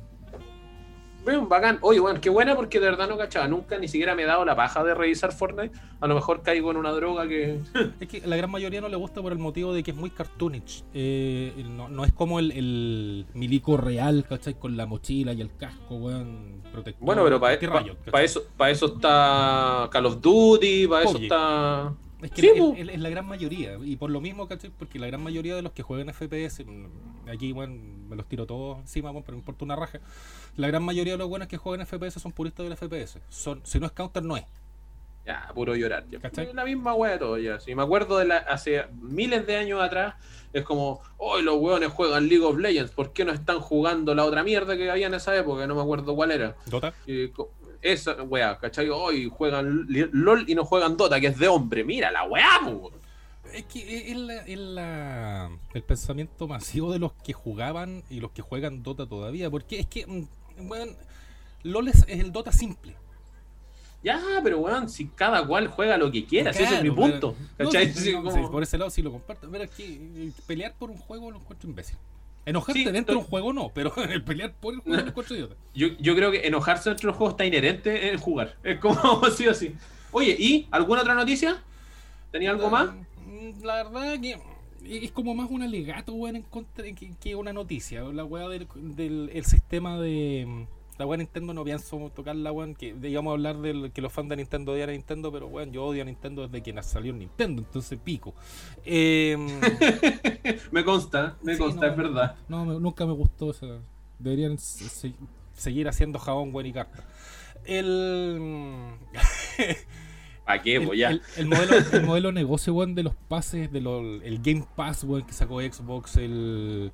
bacán. Oye, bueno, qué buena porque de verdad no cachaba. Nunca ni siquiera me he dado la paja de revisar Fortnite. A lo mejor caigo en una droga que. es que la gran mayoría no le gusta por el motivo de que es muy cartoonish. Eh, no, es como el, milico real, ¿cachai? Con la mochila y el casco, weón, Bueno, pero para eso, para eso está Call of Duty, para eso está. Es que es, la gran mayoría. Y por lo mismo, ¿cachai? Porque la gran mayoría de los que juegan FPS, mm, aquí, bueno, me los tiro todos encima, pero me importa una raja. La gran mayoría de los buenos que juegan FPS son puristas del FPS. Son, si no es Counter, no es. Ya, puro llorar. Es la misma wea de todo, ya. Si me acuerdo de la, hace miles de años atrás, es como, hoy los weones juegan League of Legends, ¿por qué no están jugando la otra mierda que había en esa época? No me acuerdo cuál era. Dota. Esa wea, ¿cachai? Hoy juegan LOL y no juegan Dota, que es de hombre. Mira la wea, Es que es, la, el pensamiento masivo de los que jugaban y los que juegan Dota todavía. Porque es que, mm, LOL es el Dota simple. Ya, pero weón, si cada cual juega lo que quiera, ese es mi punto. por ese lado sí lo comparto. Pero es que eh, pelear por un juego lo encuentro imbécil. Enojarse dentro de un juego no, pero el pelear por el juego lo encuentro idiota. Yo, yo creo que enojarse dentro de un juego está inherente en jugar. Es como sí o sí. Oye, ¿y alguna otra noticia? ¿Tenía algo más? Mm, la verdad que es como más un alegato, weón, en contra que, una noticia. La weá del, del el sistema de la weá Nintendo no pienso tocar la weón, que digamos hablar del que los fans de Nintendo odian a Nintendo, pero weón, yo odio a Nintendo desde que salió Nintendo, entonces pico. Em, me consta, me consta, es verdad. No, nunca me gustó, deberían seguir haciendo jabón, weón y carta. El. ¿A qué, el, ya? El, modelo, el modelo negocio, weón, de los pases, del el Game Pass, weón, que sacó Xbox, el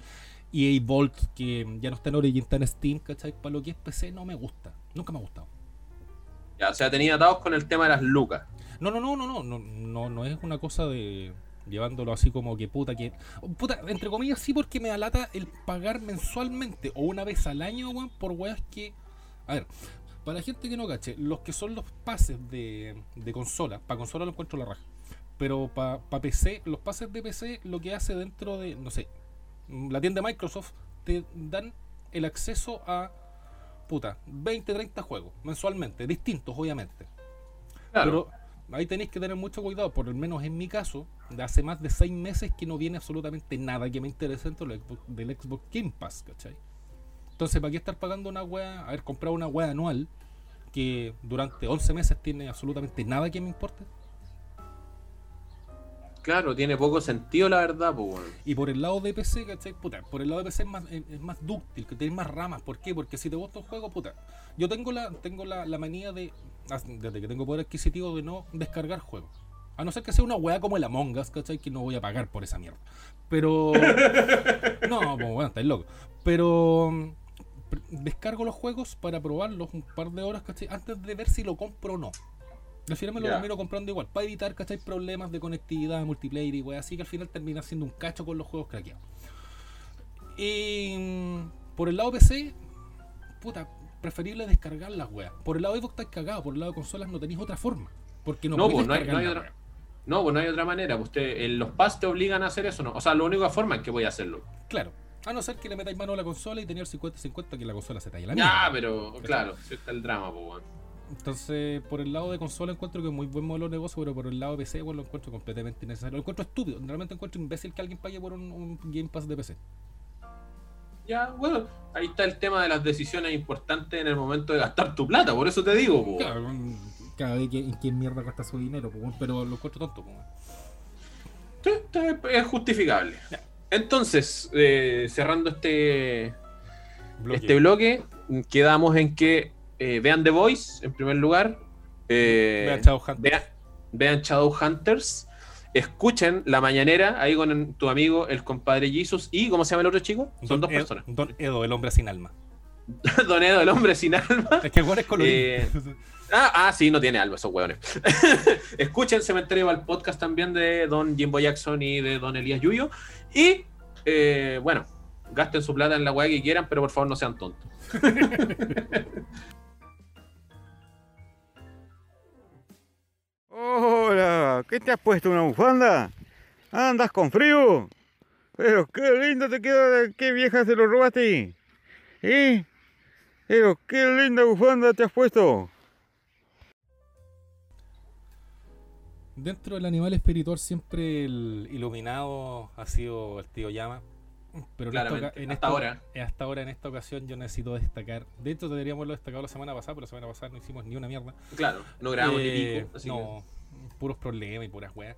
EA Vault, que ya no está en Origin, está en Steam, ¿cachai? Para lo que es PC no me gusta. Nunca me ha gustado. Ya, o sea, tenía atados con el tema de las lucas. No, no, no, no, no, no, no, no es una cosa de llevándolo así como que puta que puta entre comillas sí porque me alata el pagar mensualmente o una vez al año weón, por weas que a ver para la gente que no cache los que son los pases de, de consola para consola lo encuentro la raja pero para pa PC los pases de PC lo que hace dentro de no sé la tienda de Microsoft, te dan el acceso a puta, 20, 30 juegos mensualmente, distintos obviamente. Pero ahí tenéis que tener mucho cuidado, por lo menos en mi caso, de hace más de 6 meses que no viene absolutamente nada que me interese dentro del Xbox, del Xbox Game Pass, ¿cachai? Entonces, ¿para qué estar pagando una wea, haber comprado una wea anual que durante 11 meses tiene absolutamente nada que me importe? Claro, tiene poco sentido la verdad, pues Y por el lado de PC, ¿cachai? Puta, por el lado de PC es más, es, más dúctil, que tiene más ramas. ¿Por qué? Porque si te gusta un juego, puta. Yo tengo la, tengo la, manía de, desde que tengo poder adquisitivo, de no descargar juegos. A no ser que sea una weá como el Among Us, ¿cachai? Que no voy a pagar por esa mierda. Pero. no, pues bueno, estáis loco. Pero. Descargo los juegos para probarlos un par de horas, ¿cachai? Antes de ver si lo compro o no. Final me lo termino comprando igual, para evitar, ¿cachai? Problemas de conectividad, multiplayer y wey, así que al final termina siendo un cacho con los juegos craqueados. Y mm, por el lado PC, puta, preferible descargar las weas. Por el lado de Xbox estáis cagado, por el lado de consolas no tenéis otra forma. Porque no, no, pues, no, hay, otra. No, pues no hay otra manera. Pues usted, los PAS te obligan a hacer eso, ¿no? O sea, la única forma es que voy a hacerlo. Claro. A no ser que le metáis mano a la consola y tener 50-50 que la consola se talle la mierda. Ah, pero claro, si está el drama, pues bueno. Entonces, por el lado de consola encuentro que es muy buen modelo de negocio, pero por el lado de PC bueno, lo encuentro completamente innecesario. Lo encuentro estúpido. Realmente encuentro imbécil que alguien pague por un, Game Pass de PC. Ya, bueno, ahí está el tema de las decisiones importantes en el momento de gastar tu plata, por eso te digo. Claro, cada vez que, en quién mierda gasta su dinero, pero lo encuentro tonto. es justificable. Entonces, eh, cerrando este, este bloque, quedamos en que eh, vean The Voice en primer lugar. Eh, vean, Shadowhunters. Vean, Shadowhunters. Escuchen la mañanera ahí con tu amigo, el compadre Jesus. ¿Y cómo se llama el otro chico? Son dos personas. Don Edo, el hombre sin alma. Don Edo, el hombre sin alma. Es que el es colorido. Eh, ah, ah, sí, no tiene alma esos hueones. Escuchen Cementerio al podcast también de Don Jimbo Jackson y de Don Elías Yuyo. Y bueno, gasten su plata en la weá que quieran, pero por favor no sean tontos. Hola, ¿qué te has puesto una bufanda? ¿Andas con frío? Pero qué lindo te queda, qué vieja se lo robaste. ¿Eh? Pero qué linda bufanda te has puesto. Dentro del animal espiritual siempre el iluminado ha sido el tío Llama. Pero en esta, ahora. Hasta ahora, en esta ocasión, yo necesito destacar. De hecho, deberíamos haberlo destacado la semana pasada, pero la semana pasada no hicimos ni una mierda. Claro, no grabamos ni pico. Eh, no, puros problemas y puras weas.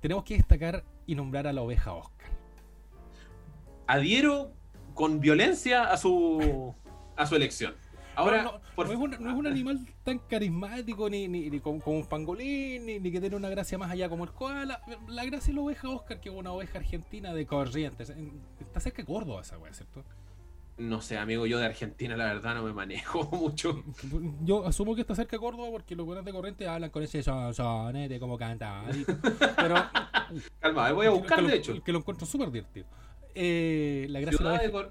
Tenemos que destacar y nombrar a la oveja Oscar. Adhiero con violencia a su, a su elección. Ahora, no, no, por- no es un, no es un animal tan carismático ni, ni, ni como, como un pangolín, ni, ni que tiene una gracia más allá como el koala. La gracia es la oveja Oscar, que es una oveja argentina de Corrientes. En- Está cerca de Córdoba esa wea, ¿cierto? no sé, amigo, yo de Argentina la verdad no me manejo mucho. Yo asumo que está cerca de Córdoba porque los buenos de Corrientes hablan con ese son, son, de cómo cantar. y- Pero Calma, voy a buscar de hecho. que lo encuentro súper divertido. Eh, la gracia de la Ciudad de,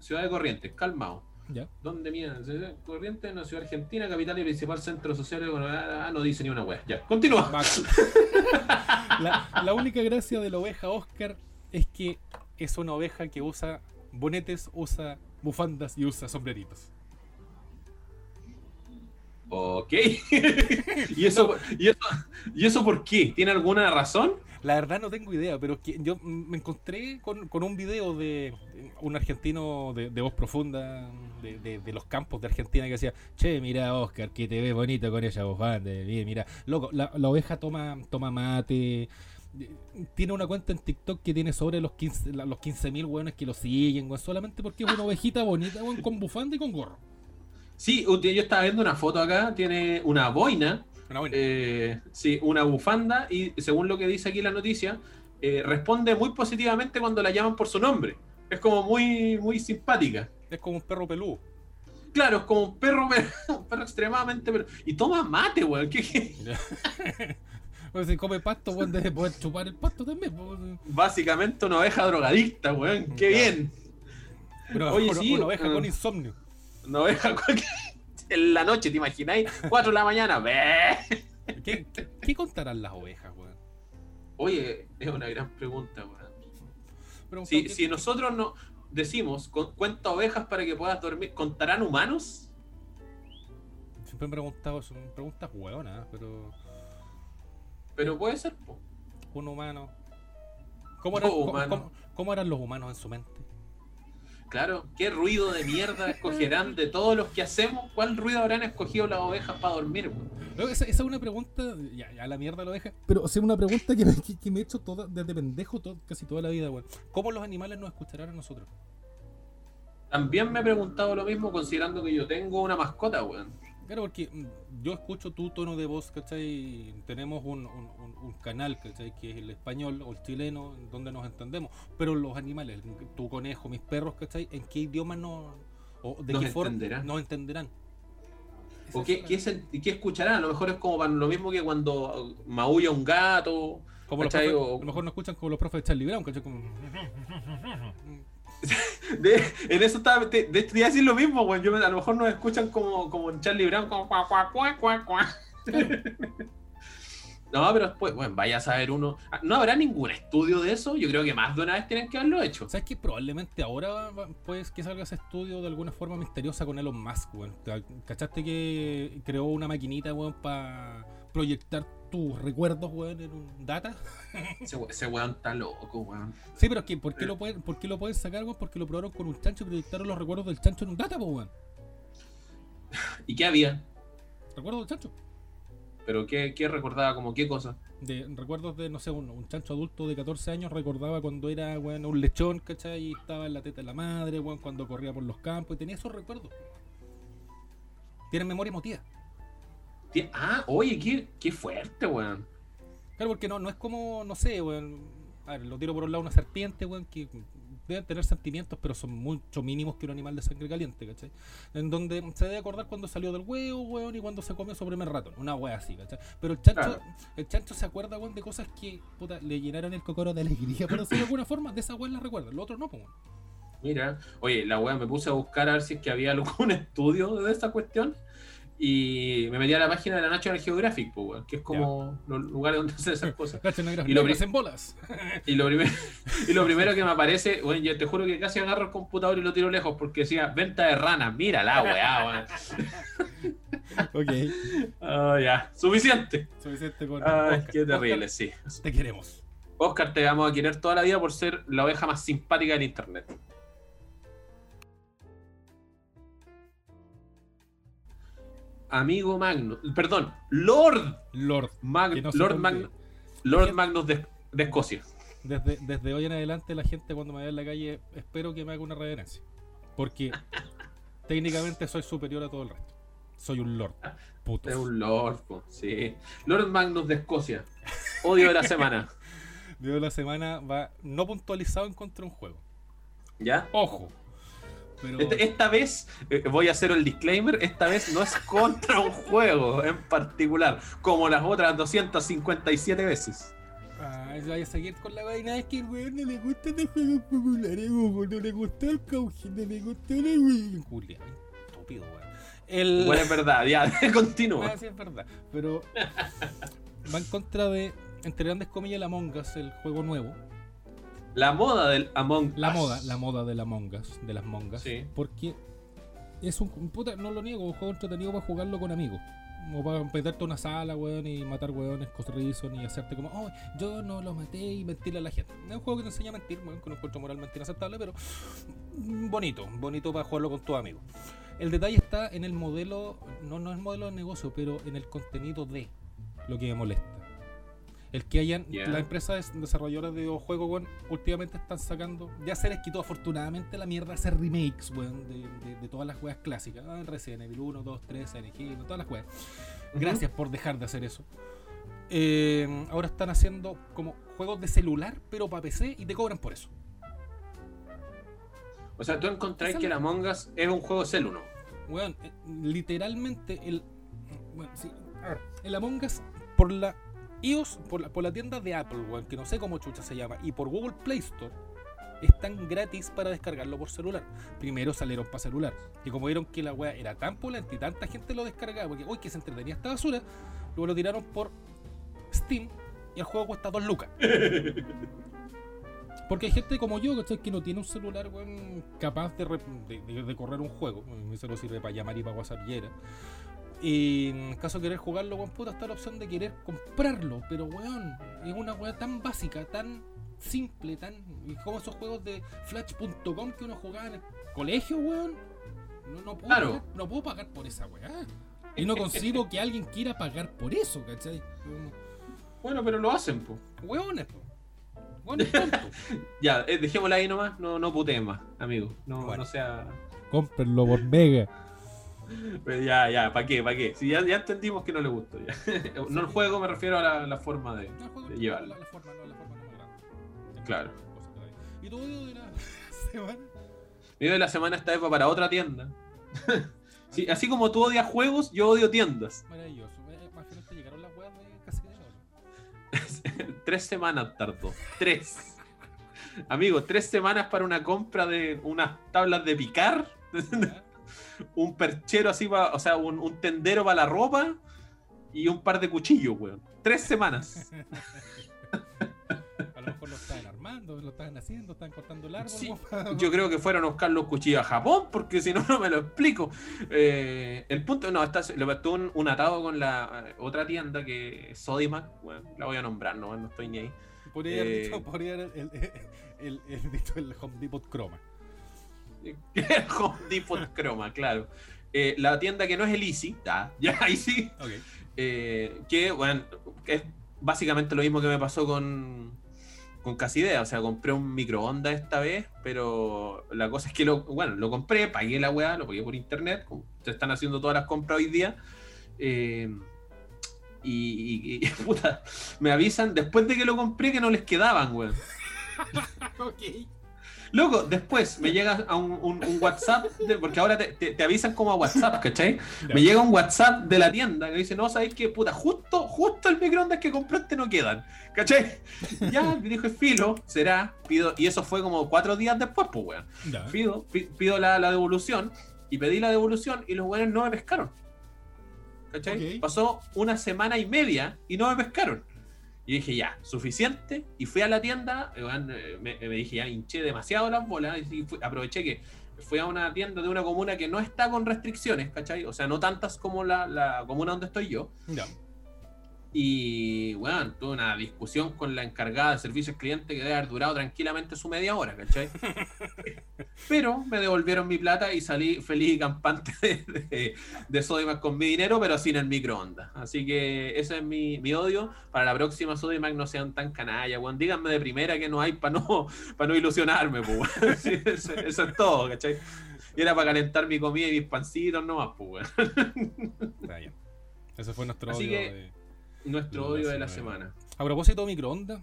Ciudad de Corrientes, calmado. Ya. ¿Dónde de Corrientes, una ciudad argentina, capital y principal centro social. bueno, Ah, no dice ni una wea. Ya, continúa. La única gracia de la oveja Oscar es que es una oveja que usa bonetes, usa bufandas y usa sombreritos. Ok. ¿Y, eso, y, eso, ¿Y eso por qué? ¿Tiene alguna razón? La verdad no tengo idea, pero yo me encontré con, un video de un argentino de, de voz profunda de, de- de los campos de Argentina que decía, che, mira Oscar, que te ves bonito con esa bufanda, bien, mira, loco, la, oveja toma, toma mate, eh, tiene una cuenta en TikTok que tiene sobre los 15 la- los 15.000 hueones que lo siguen, weón, solamente porque es una ovejita bonita, weón, con bufanda y con gorro. Sí, yo estaba viendo una foto acá, tiene una boina, Una buena. eh, sí, una bufanda y según lo que dice aquí la noticia, eh, responde muy positivamente cuando la llaman por su nombre. Es como muy, muy simpática. es como un perro peludo. Claro, es como un perro, pero- un perro extremadamente... Pero, y toma mate, weón. ¿qué- qué? Pues si come pasto, weón, debe poder chupar el pasto también. pues, weón. Básicamente una oveja drogadicta, weón. Qué Claro. bien. Una, Oye, una- sí, una oveja con insomnio. Una oveja cualquier- en la noche, ¿te imagináis? 4 de la mañana. ¿Qué, qué, qué contarán las ovejas, weón? Oye, es una gran pregunta, weón. Si, ¿qué- si nosotros no decimos cu- cuenta ovejas para que puedas dormir, ¿contarán humanos? Siempre me he preguntado, son preguntas hueonas, pero Pero puede ser, po. un humano. ¿Cómo eran, No, cómo- humano. cómo- cómo eran los humanos en su mente? Claro, ¿qué ruido de mierda escogerán de todos los que hacemos? ¿Cuál ruido habrán escogido las ovejas para dormir, weón? No, esa, esa es una pregunta, ya, ya la mierda la oveja, pero es una pregunta que me, que, que me he hecho toda, desde pendejo to- casi toda la vida, weón. ¿Cómo los animales nos escucharán a nosotros? También me he preguntado lo mismo considerando que yo tengo una mascota, weón. Claro, porque mm, yo escucho tu tono de voz, ¿cachai? Tenemos un, un- un- canal, ¿cachai? Que es el español o el chileno, donde nos entendemos. Pero los animales, tu conejo, mis perros, ¿cachai? ¿En qué idioma no, o de Nos qué forma entenderán. nos entenderán? ¿O qué, es qué, y qué escucharán? A lo mejor es como para lo mismo que cuando maulla un gato. Como los ¿cachai? profes- O- a lo mejor nos escuchan como los profes de Charlie Brown, ¿cachai? Como... En eso estaba. De, de hecho, te iba a decir lo mismo, weón. Yo, a lo mejor nos escuchan como, como en Charlie Brown, como cuá, cuá, cuá, cuá, cuá. No, pero después, bueno, vaya a saber uno. Ah, ¿No habrá ningún estudio de eso? Yo creo que más de una vez tienen que haberlo hecho. ¿Sabes que Probablemente ahora pues que salga ese estudio de alguna forma misteriosa con Elon Musk, weón. Ca- ¿Cachaste que creó una maquinita, weón, para proyectar tus recuerdos, weón, en un data? Ese, ese weón está loco, weón. Sí, pero es que, ¿por qué lo pueden, por qué lo pueden sacar, weón? Porque lo probaron con un chancho y proyectaron los recuerdos del chancho en un data, pues, weón. ¿Y qué había? ¿Recuerdos del chancho? ¿Pero qué, qué recordaba? como qué cosa? De, recuerdos de, no sé, un, un chancho adulto de 14 años recordaba cuando era, weón, un lechón, ¿cachai? Y estaba en la teta de la madre, weón, cuando corría por los campos y tenía esos recuerdos. Tienen memoria emotiva. Ah, oye, qué, qué fuerte, weón. Claro, porque no, no es como, no sé, weón. A ver, lo tiro por un lado una serpiente, weón, que deben tener sentimientos, pero son mucho mínimos que un animal de sangre caliente, ¿cachai? En donde se debe acordar cuando salió del huevo, weón, y cuando se comió su primer ratón. Una wea así, ¿cachai? Pero el chancho, Claro. el chancho se acuerda, weón, de cosas que, puta, le llenaron el cocoro de alegría, pero de alguna forma, de esa weón la recuerda. Lo otro no, weón. Mira, oye, la weá me puse a buscar a ver si es que había algún estudio de esta cuestión y me metí a la página de la National Geographic, pues, weón, que es como los lugares donde hacen esas cosas. Y lo en bolas. Y lo, primer- y lo primero que me aparece, bueno, yo te juro que casi agarro el computador y lo tiro lejos porque decía venta de ranas, mira la weá, weón. ok. Ah, ya, suficiente. Suficiente con. Ay, Oscar. qué terrible, Oscar, sí. te queremos. Oscar, te vamos a querer toda la vida por ser la oveja más simpática del internet. Amigo Magnus, perdón, Lord Lord. Mag- no Lord. Lord Magnus de, de Escocia. Desde, desde hoy en adelante la gente cuando me vea en la calle espero que me haga una reverencia. Porque técnicamente soy superior a todo el resto. Soy un lord. Puto. Es un Lord, po, sí. Lord Magnus de Escocia. Odio de la semana. Video de la semana va no puntualizado en contra de un juego. ¿Ya? Ojo. Pero esta vez, eh, voy a hacer el disclaimer, esta vez no es contra un juego en particular, como las otras 257 veces. Ah, voy a seguir con la vaina. Es que el weón no le gustan los juegos populares. No le gustó el cauche, no le gustó la weón. Julia, estúpido, weón. El... Bueno, es verdad, ya, continúa. Ah, sí, es verdad. Pero va en contra de, entre grandes comillas, el Among Us, el juego nuevo. La moda del Among La Us. moda, la moda del Among Us, de las mongas. Sí. Porque es un, puta, no lo niego, un juego entretenido para jugarlo con amigos. O para meterte a una sala, weón, y matar weones, corrizos, y hacerte como, oh, yo no lo maté y mentirle a la gente. Es un juego que te enseña a mentir, weón, con un encuentro moralmente inaceptable, pero bonito, bonito para jugarlo con tus amigos. El detalle está en el modelo, no, no es el modelo de negocio, pero en el contenido de lo que me molesta. El que hayan, Ya. las empresas desarrolladoras de videojuegos, weón, últimamente están sacando, ya se les quitó afortunadamente la mierda hacer remakes, weón, de, de- de todas las weas clásicas. Ah, Resident Evil 1, 2, 3, Silent Hill, todas las weas. Gracias por dejar de hacer eso. Eh, ahora están haciendo como juegos de celular, pero para PC y te cobran por eso. O sea, tú encontrás que el Among Us es un juego cel 1. Weón, eh, literalmente el. Bueno, sí, a ver, el Among Us por la iOS, por la, por la tienda de Apple, weón, que no sé cómo chucha se llama, y por Google Play Store, están gratis para descargarlo por celular. Primero salieron para celular. Y como vieron que la weá era tan polenta y tanta gente lo descargaba, porque uy, que se entretenía esta basura, luego lo tiraron por Steam y el juego cuesta 2 lucas. Porque hay gente como yo, ¿cachai? Que no tiene un celular, weón, capaz de, re- de- de- correr un juego. Mi celular sirve para llamar y para WhatsApp y era. Y en caso de querer jugarlo, weón, puta, está la opción de querer comprarlo. Pero, weón, es una weá tan básica, tan simple, tan. como esos juegos de Flash.com que uno jugaba en el colegio, weón. No, no, puedo, Claro. pagar, no puedo pagar por esa weá. Y no consigo que alguien quiera pagar por eso, ¿cachai? Bueno, pero lo hacen, po. Weones, po. Weones tontos. Ya, eh, dejémosla ahí nomás, no, no puteen más, amigo. No, Bueno. no sea. Cómprenlo por Mega. Pero ya, ya, ¿para qué? ¿Para qué? Si ya, ya entendimos que no le gustó. Ya. No el juego, me refiero a la, la forma de, No, el juego de no, llevarlo. La, forma no, la forma no. Claro. Que. ¿Y tu odio de la semana? Video de la semana va para otra tienda. Sí, así como tú odias juegos, yo odio tiendas. Maravilloso. Eh, Al final te llegaron las weas de casi de oro. tres semanas tardó. Tres. Amigo, tres semanas para una compra de unas tablas de picar. Un perchero así, pa- o sea, un, un tendero para la ropa y un par de cuchillos, weón. Tres semanas. A lo mejor lo estaban armando, lo estaban haciendo, estaban cortando el árbol. Sí, Yo creo que fueron a buscar los cuchillos a Japón, porque si no, no me lo explico. Eh, el punto, no, está, le tuve un, un atado con la eh, otra tienda que es Sodimac, bueno, la voy a nombrar, no, no estoy ni ahí. Podría haber eh, dicho, podría haber el, el, el, el, dicho el Home Depot Chroma. Home Depot Chroma, claro. Eh, la tienda que no es el Easy, ya, ya ahí sí. Eh, que, bueno, es básicamente lo mismo que me pasó con, con Casidea. O sea, compré un microondas esta vez, pero la cosa es que lo, bueno, lo compré, pagué la weá, lo pagué por internet, como se están haciendo todas las compras hoy día. eh, y, y- y, puta, me avisan después de que lo compré que no les quedaban, weón. Ok. Loco, después me llega a un, un- un WhatsApp, de- porque ahora te, te- te avisan como a WhatsApp, ¿cachai? Me llega un WhatsApp de la tienda que dice, no, ¿sabéis qué? Puta, justo, justo el microondas que compraste no quedan, ¿cachai? Ya, me dijo, filo, será, pido, y eso fue como cuatro días después, pues, weón. Pido, pi- pido la, la devolución, y pedí la devolución, y los weones no me pescaron. ¿Cachai? Pasó una semana y media, y no me pescaron. Y dije, ya, suficiente. Y fui a la tienda, eh, me, dije, ya hinché demasiado las bolas. Y aproveché que fui a una tienda de una comuna que no está con restricciones, ¿cachai? O sea, no tantas como la, la comuna donde estoy yo. Y, bueno, tuve una discusión con la encargada de servicios clientes que debe haber durado tranquilamente su media hora, ¿cachai? pero me devolvieron mi plata y salí feliz y campante de, de, Sodimac con mi dinero, pero sin el microondas. Así que ese es mi, mi odio. Para la próxima Sodimac no sean tan canalla, weón. Díganme de primera que no hay para no, para no ilusionarme, pues, eso, es todo, ¿cachai? Y era para calentar mi comida y mis pancitos nomás, pues, Está bien. Ese fue nuestro Así odio. Que, nuestro odio de la semana. A propósito de microondas,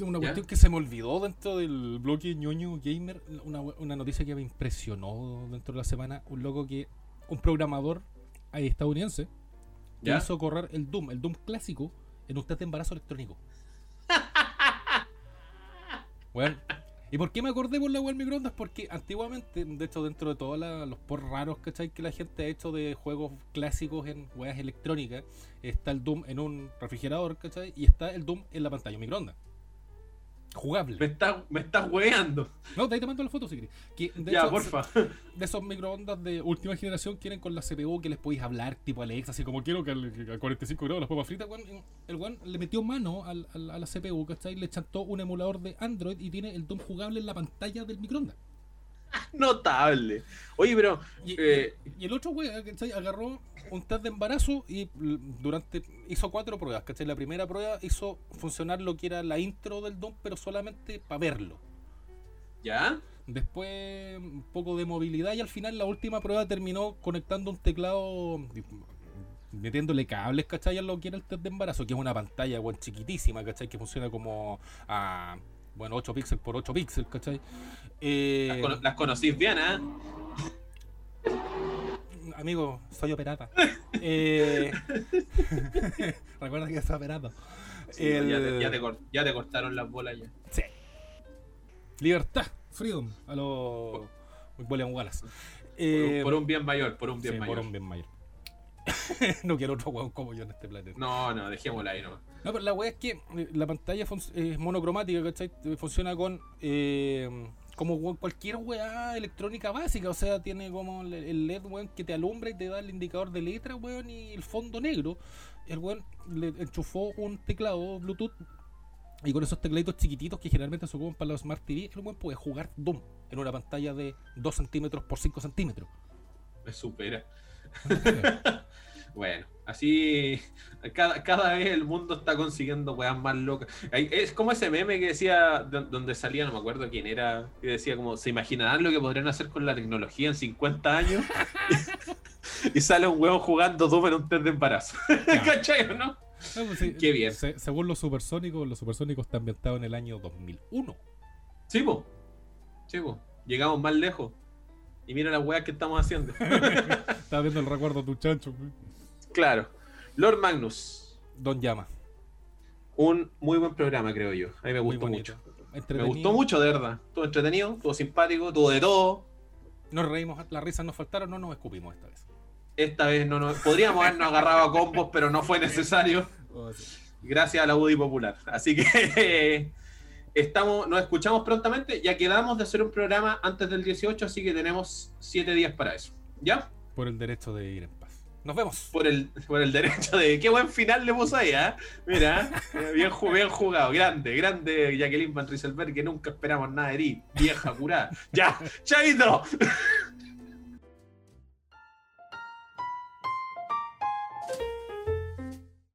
una cuestión que se me olvidó dentro del bloque ñoño gamer, una, una, noticia que me impresionó dentro de la semana, un loco que, un programador estadounidense, que hizo correr el Doom, el Doom clásico, en un test de embarazo electrónico. bueno, ¿y por qué me acordé por la web microondas? Porque antiguamente, de hecho, dentro de todos los por raros ¿cachai? que la gente ha hecho de juegos clásicos en weas electrónicas, está el Doom en un refrigerador, ¿cachai? Y está el Doom en la pantalla microondas jugable. Me estás me está hueando. No, de ahí te mando la foto si querés. de ya, porfa. De esos microondas de última generación quieren con la CPU que les podéis hablar, tipo Alexa, así como quiero que a 45 grados las papas fritas. el weón le metió mano al, a la CPU, ¿cachai? Le chantó un emulador de Android y tiene el DOM jugable en la pantalla del microondas. Notable. Oye, pero. Y, eh, el otro weón, ¿cachai? Agarró un test de embarazo y durante hizo cuatro pruebas, ¿cachai? La primera prueba hizo funcionar lo que era la intro del DOM, pero solamente para verlo. ¿Ya? Después un poco de movilidad y al final la última prueba terminó conectando un teclado metiéndole cables, ¿cachai? A lo que era el test de embarazo, que es una pantalla, bueno, chiquitísima, ¿cachai? Que funciona como a, bueno, 8 píxeles por 8 píxeles, ¿cachai? Eh, las, las conocís bien, ¿eh? amigo, soy operata. eh, Recuerda que soy operado. ya, te, cortaron las bolas ya. Sí. Libertad, freedom, a los William Wallace. Eh, por, un, bien mayor, por un bien mayor. Por un bien mayor. no quiero otro weón como yo en este planeta. No, no, dejémosla ahí, no. No, pero la weá es que eh, la pantalla es monocromática, ¿cachai? Funciona con eh, como cualquier weá electrónica básica, o sea, tiene como el LED, weón, que te alumbra y te da el indicador de letra, weón, y el fondo negro. El weón le enchufó un teclado Bluetooth y con esos tecladitos chiquititos que generalmente se ocupan para los Smart TV, el weón puede jugar Doom en una pantalla de 2 centímetros por 5 centímetros. Me supera. bueno, así cada, cada vez el mundo está consiguiendo weas más locas. Es como ese meme que decía, donde salía, no me acuerdo quién era, que decía como, ¿se imaginarán lo que podrían hacer con la tecnología en 50 años? y sale un huevo jugando Doom en un test de embarazo. ¿Cachai o no? Pues Qué bien. según los supersónicos, los supersónicos están ambientados en el año 2001. Sí, po. Sí, po. Llegamos más lejos. Y mira las weas que estamos haciendo. Estaba viendo el recuerdo de tu chancho. Claro. Lord Magnus. Don Llama. Un muy buen programa, creo yo. A mí me gustó mucho. Me gustó mucho, de verdad. Todo entretenido, todo simpático, todo de todo. Nos reímos, las risas nos faltaron, no nos escupimos esta vez. Esta vez no nos. Podríamos habernos agarrado a combos, pero no fue necesario. Oh, Gracias a la UDI Popular. Así que estamos, nos escuchamos prontamente. Ya quedamos de hacer un programa antes del 18, así que tenemos 7 días para eso. ¿Ya? Por el derecho de ir en nos vemos. Por el, por el derecho de. Qué buen final le puso ahí, ¿eh? Mira, eh, bien, bien, jugado. Grande, grande Jacqueline Van Rieselberg, que nunca esperamos nada de ti. Vieja curada. Ya, chaito.